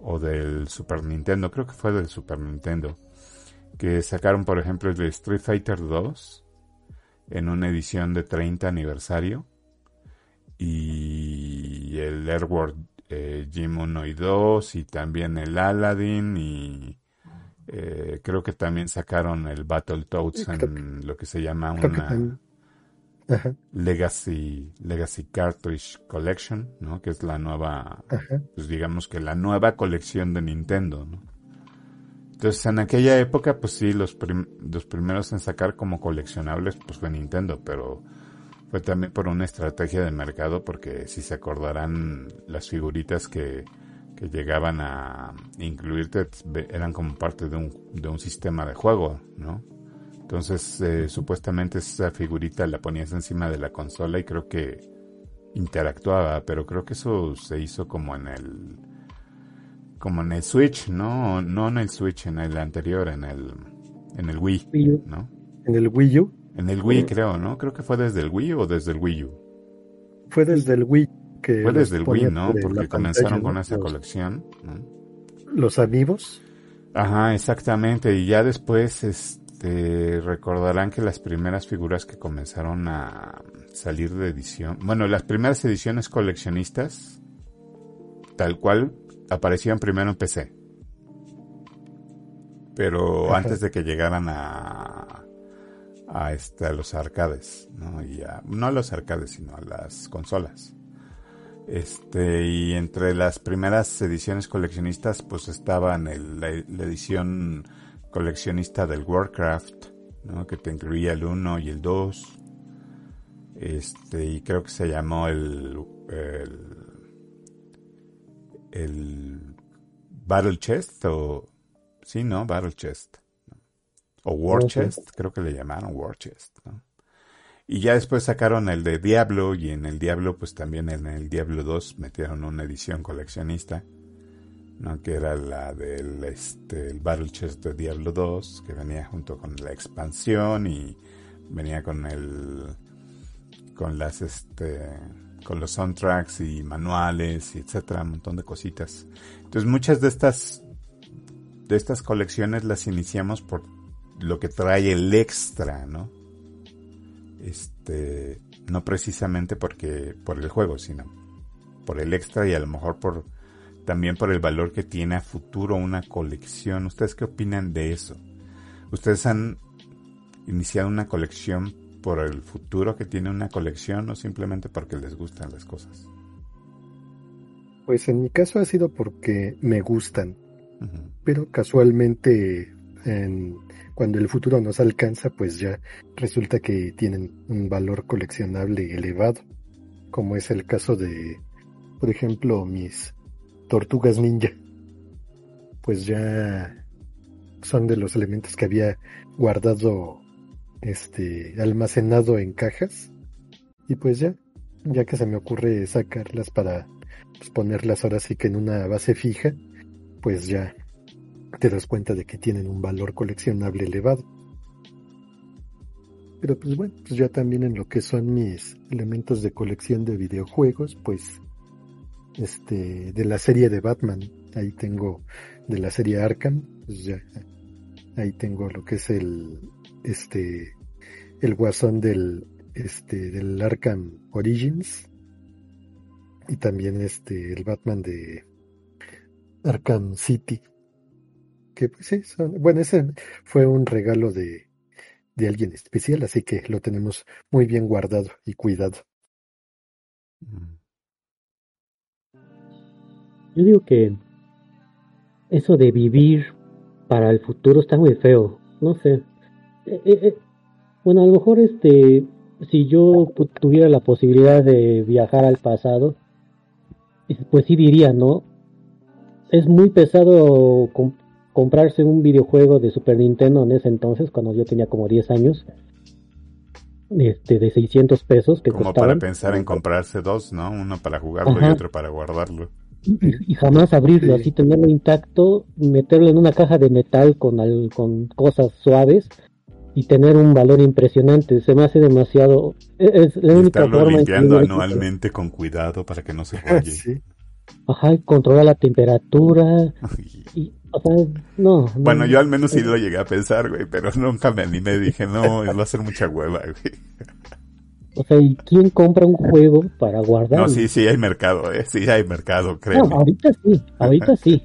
o del Super Nintendo, creo que fue del Super Nintendo, que sacaron por ejemplo el de Street Fighter 2 en una edición de 30 aniversario y el Airworld eh, Gym 1 y 2 y también el Aladdin y eh, creo que también sacaron el Battletoads en lo que se llama una Legacy Legacy Cartridge Collection, ¿no? Que es la nueva, pues digamos que la nueva colección de Nintendo, ¿no? Entonces en aquella época, pues sí, los, los primeros en sacar como coleccionables, pues fue Nintendo, pero fue también por una estrategia de mercado, porque si se acordarán las figuritas que, que llegaban a incluirte eran como parte de un, de un sistema de juego, ¿no? Entonces, eh, supuestamente esa figurita la ponías encima de la consola y creo que interactuaba, pero creo que eso se hizo como en el como en el Switch, ¿no? No en el Switch, en el anterior, en el en el Wii, ¿no? En el Wii U. En el Wii, creo, ¿no? Creo que fue desde el Wii o desde el Wii U. Fue desde el Wii que. Fue desde el Wii, ¿no? Porque comenzaron con esa colección. Los amigos. Ajá, exactamente. Y ya después, este, recordarán que las primeras figuras que comenzaron a salir de edición, bueno, las primeras ediciones coleccionistas, tal cual, aparecían primero en PC. Pero antes de que llegaran a a, este, a los arcades, ¿no? Y no a los arcades, sino a las consolas. Este, y entre las primeras ediciones coleccionistas, pues estaban el, la, edición coleccionista del Warcraft, ¿no? Que te incluía el 1 y el 2. Este, y creo que se llamó el, el, el Battle Chest, o, sí, ¿no? Battle Chest. O War Chest, creo que le llamaron War Chest, ¿no? Y ya después sacaron el de Diablo y en el Diablo pues también en el Diablo 2 metieron una edición coleccionista, ¿no? que era la del este, el Battle Chest de Diablo 2, que venía junto con la expansión y venía con el con las este con los soundtracks y manuales y etcétera, un montón de cositas. Entonces muchas de estas de estas colecciones las iniciamos por lo que trae el extra, ¿no? este, no precisamente porque por el juego, sino por el extra y a lo mejor por también por el valor que tiene a futuro una colección. ¿Ustedes qué opinan de eso? ¿Ustedes han iniciado una colección por el futuro que tiene una colección o simplemente porque les gustan las cosas? Pues en mi caso ha sido porque me gustan, pero casualmente en cuando el futuro nos alcanza, pues ya resulta que tienen un valor coleccionable elevado, como es el caso de, por ejemplo, mis tortugas ninja. Pues ya son de los elementos que había guardado, este, almacenado en cajas. Y pues ya, ya que se me ocurre sacarlas para pues, ponerlas ahora sí que en una base fija, pues ya te das cuenta de que tienen un valor coleccionable elevado. Pero pues bueno, pues ya también en lo que son mis elementos de colección de videojuegos, pues este de la serie de Batman, ahí tengo de la serie Arkham, pues ya ahí tengo lo que es el este el guasón del este del Arkham Origins y también este el Batman de Arkham City que pues sí, bueno, ese fue un regalo de, de alguien especial, así que lo tenemos muy bien guardado y cuidado. Yo digo que eso de vivir para el futuro está muy feo, no sé. Eh, bueno, a lo mejor este, si yo tuviera la posibilidad de viajar al pasado, pues sí diría, ¿no? Es muy pesado comprarse un videojuego de Super Nintendo en ese entonces, cuando yo tenía como 10 años, este, de 600 pesos. Que como para pensar en comprarse dos, ¿no? Uno para jugarlo y otro para guardarlo. Y, jamás abrirlo, así tenerlo intacto, meterlo en una caja de metal con, con cosas suaves y tener un valor impresionante. Se me hace demasiado. E, es la única forma limpiando anualmente con cuidado para que no se juegue. Ajá, y controla la temperatura. Y, no, Bueno, yo al menos sí lo llegué a pensar, güey, pero nunca me animé. Dije, no, va a ser mucha hueva, güey. O sea, ¿y quién compra un juego para guardar? No, sí, sí hay mercado, ¿eh? Sí hay mercado, creo. No, ahorita sí, ahorita sí.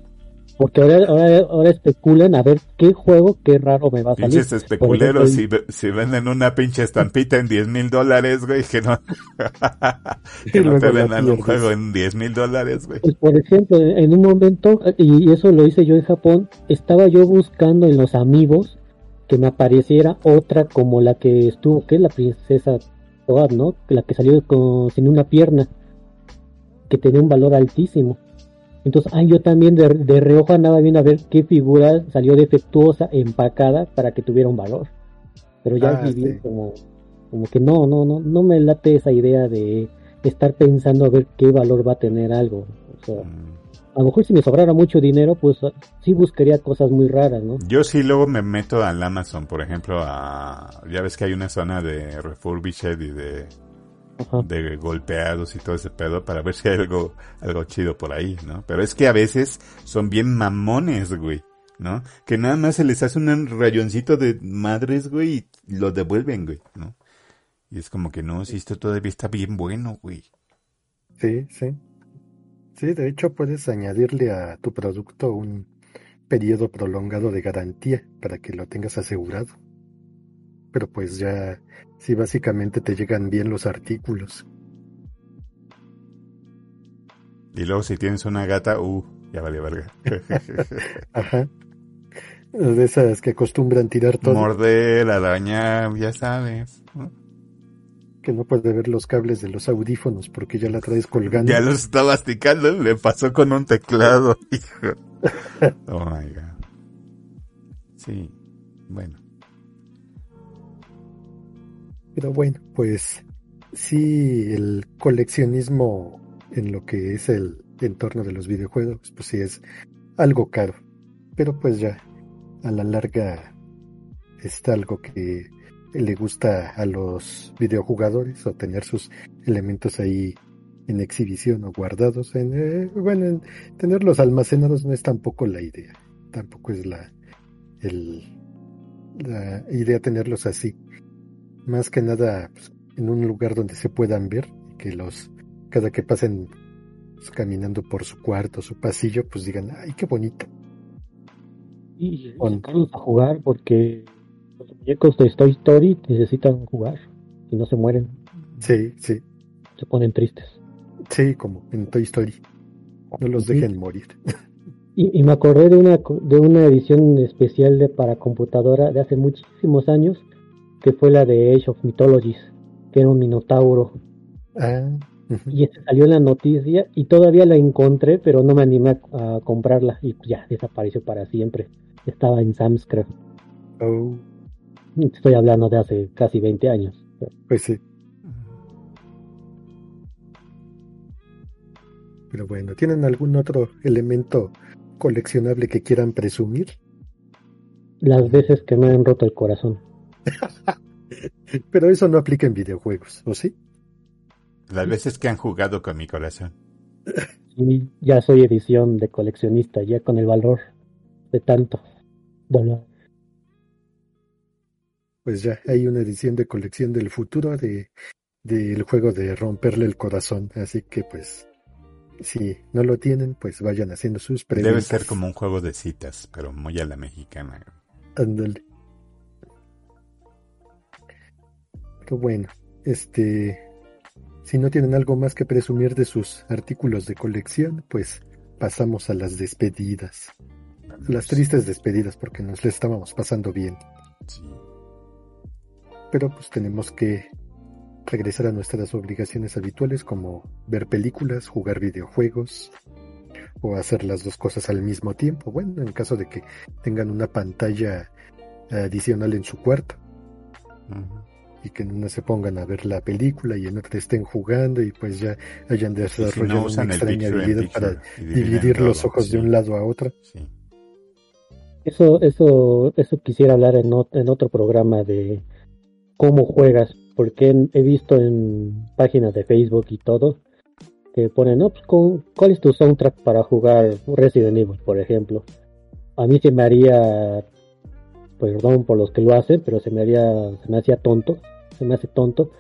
Porque ahora, ahora, ahora, especulan a ver qué juego, qué raro me va a salir. Pinches especuleros, si, si, venden una pinche estampita en 10 mil dólares, güey, que no, que no te vendan un juego en 10 mil dólares, güey. Pues por ejemplo, en un momento, y eso lo hice yo en Japón, estaba yo buscando en los amigos que me apareciera otra como la que estuvo, que es la princesa Toad, ¿no? La que salió con, sin una pierna, que tenía un valor altísimo. Entonces, ay, yo también de, de, reojo andaba viendo a ver qué figura salió defectuosa, empacada, para que tuviera un valor. Pero ya ah, viví como, como que no, no, no, no me late esa idea de estar pensando a ver qué valor va a tener algo. O sea, mm. a lo mejor si me sobrara mucho dinero, pues sí buscaría cosas muy raras, ¿no? Yo sí luego me meto al Amazon, por ejemplo, a, ya ves que hay una zona de refurbished y de de golpeados y todo ese pedo para ver si hay algo, algo chido por ahí, ¿no? Pero es que a veces son bien mamones, güey, ¿no? Que nada más se les hace un rayoncito de madres, güey, y lo devuelven, güey, ¿no? Y es como que no, si esto todavía está bien bueno, güey. Sí, sí. Sí, de hecho puedes añadirle a tu producto un periodo prolongado de garantía para que lo tengas asegurado. Pero pues ya, sí, básicamente te llegan bien los artículos. Y luego si tienes una gata, uh, ya vale verga. Ajá. De esas que acostumbran tirar todo. Morder, arañar, ya sabes. Que no puede ver los cables de los audífonos porque ya la traes colgando. Ya los está masticando, le pasó con un teclado, hijo. Oh my god. Sí, bueno. Pero bueno, pues sí, el coleccionismo en lo que es el entorno de los videojuegos, pues sí es algo caro. Pero pues ya, a la larga está algo que le gusta a los videojugadores o tener sus elementos ahí en exhibición o guardados. En, eh, bueno, tenerlos almacenados no es tampoco la idea. Tampoco es la, el, la idea tenerlos así. Más que nada pues, en un lugar donde se puedan ver y que los cada que pasen pues, caminando por su cuarto, su pasillo, pues digan, ay, qué bonito. Y sacarlos a jugar porque los muñecos de Toy Story necesitan jugar y no se mueren. Sí, sí. Se ponen tristes. Sí, como en Toy Story. No los dejen morir. Y, me acordé de una, de una edición especial de para computadora de hace muchísimos años, que fue la de Age of Mythologies, que era un minotauro. Ah, y salió en la noticia y todavía la encontré, pero no me animé a, comprarla y ya desapareció para siempre. Estaba en Sam's Oh. Estoy hablando de hace casi 20 años. Pues sí. Pero bueno, ¿tienen algún otro elemento coleccionable que quieran presumir? Las veces que me han roto el corazón. Pero eso no aplica en videojuegos, ¿o sí? Las veces que han jugado con mi corazón. Ya soy edición de coleccionista, ya con el valor de tanto dolor. Pues ya hay una edición de colección del futuro de del juego de romperle el corazón, así que pues si no lo tienen, pues vayan haciendo sus preguntas. Debe ser como un juego de citas, pero muy a la mexicana. Ándale. Pero bueno, este si no tienen algo más que presumir de sus artículos de colección, pues pasamos a las despedidas. Las tristes despedidas porque nos le estábamos pasando bien. Pero pues tenemos que regresar a nuestras obligaciones habituales como ver películas, jugar videojuegos o hacer las dos cosas al mismo tiempo. Bueno, en caso de que tengan una pantalla adicional en su cuarto y que en una se pongan a ver la película y en otra estén jugando y pues ya hayan desarrollado una extraña habilidad para dividir los ojos de un lado a otro. Eso, eso, eso quisiera hablar en, en otro programa de cómo juegas, porque he visto en páginas de Facebook y todo que ponen, no, pues, ¿cuál es tu soundtrack para jugar Resident Evil, por ejemplo? A mí se me haría perdón por los que lo hacen, pero se me haría, se me hacía tonto, se me hace tonto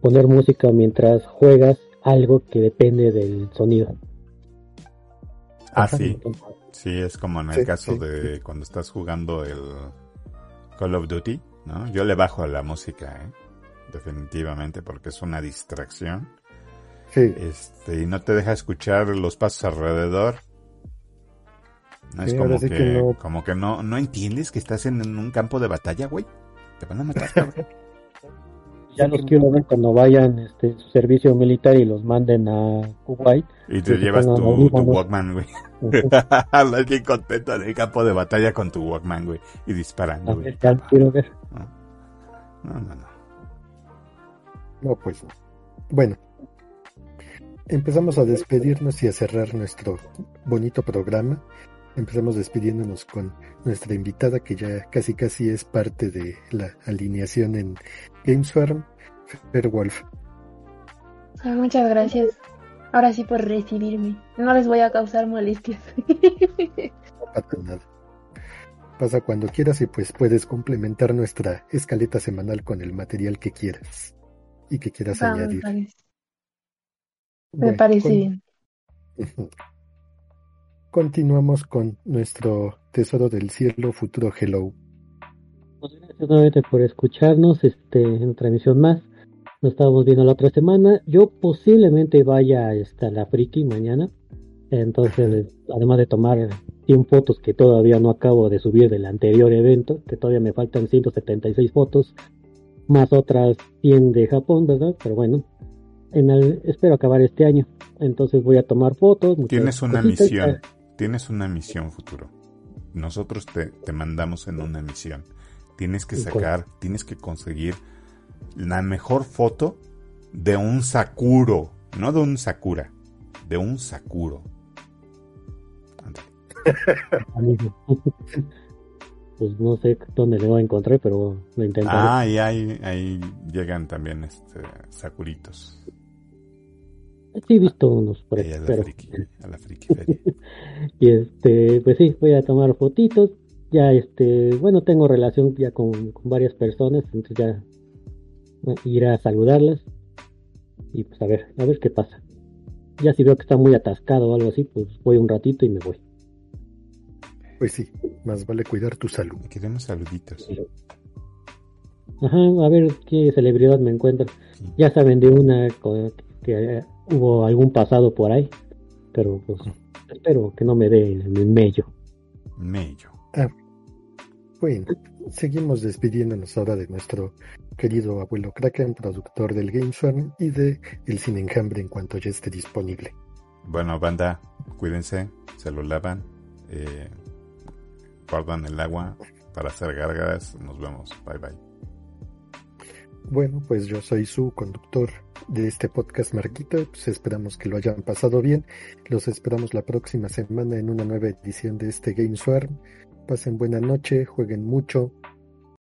poner música mientras juegas algo que depende del sonido. Ah, sí. Sí, es como en el caso de cuando estás jugando el Call of Duty, ¿no? Yo le bajo a la música, ¿eh? definitivamente, porque es una distracción. Sí. Este, y no te deja escuchar los pasos alrededor es como que, como que no, no entiendes que estás en, un campo de batalla, güey. Te van a matar, cabrón. ya los quiero ver cuando vayan este su servicio militar y los manden a Kuwait. Y te llevas tu, tu, Walkman, güey. Hablas bien contento en el campo de batalla con tu Walkman, güey. Y disparando, güey. Ya quiero ver. No, no, no. No, pues no. Bueno. Empezamos a despedirnos y a cerrar nuestro bonito programa empezamos despidiéndonos con nuestra invitada que ya casi casi es parte de la alineación en Gamesfarm, Fairwolf. muchas gracias. Ahora sí por recibirme. No les voy a causar molestias. No pasa nada. Pasa cuando quieras y pues puedes complementar nuestra escaleta semanal con el material que quieras y que quieras añadir. Me parece, bien. Continuamos con nuestro tesoro del cielo, futuro Hello. Pues Gracias nuevamente por escucharnos este, en otra emisión más. Nos estábamos viendo la otra semana. Yo posiblemente vaya a la Friki mañana. Entonces, además de tomar 100 fotos que todavía no acabo de subir del anterior evento, que todavía me faltan 176 fotos, más otras 100 de Japón, ¿verdad? Pero bueno, en el, espero acabar este año. Entonces voy a tomar fotos. Tienes una misión, tienes una misión futuro. Nosotros te, te mandamos en una misión. Tienes que sacar, tienes que conseguir la mejor foto de un Sakuro, no de un Sakura, de un Sakuro. pues no sé dónde le voy a encontrar, pero lo intentaré. Ah, y ahí, ahí llegan también este Sakuritos. Sí, he visto unos por ahí. A la, friki, a la friki y este, pues sí, voy a tomar fotitos. Ya, este, bueno, tengo relación ya con, varias personas, entonces ya ir a saludarlas y pues a ver, a ver qué pasa. Ya si veo que está muy atascado o algo así, pues voy un ratito y me voy. Pues sí, más vale cuidar tu salud. Queremos saluditos. Ajá, a ver qué celebridad me encuentro. Ya saben de una que hubo algún pasado por ahí, pero pues espero que no me dé el mello. Mello. Ah, bueno, seguimos despidiéndonos ahora de nuestro querido abuelo Kraken, productor del Game y de El Sin Enjambre en cuanto ya esté disponible. Bueno, banda, cuídense, se lo lavan, eh, guardan el agua para hacer gárgaras. Nos vemos. Bye bye. Bueno, pues yo soy su conductor de este podcast Marquita. Pues esperamos que lo hayan pasado bien. Los esperamos la próxima semana en una nueva edición de este Game Swarm. Pasen buena noche, jueguen mucho,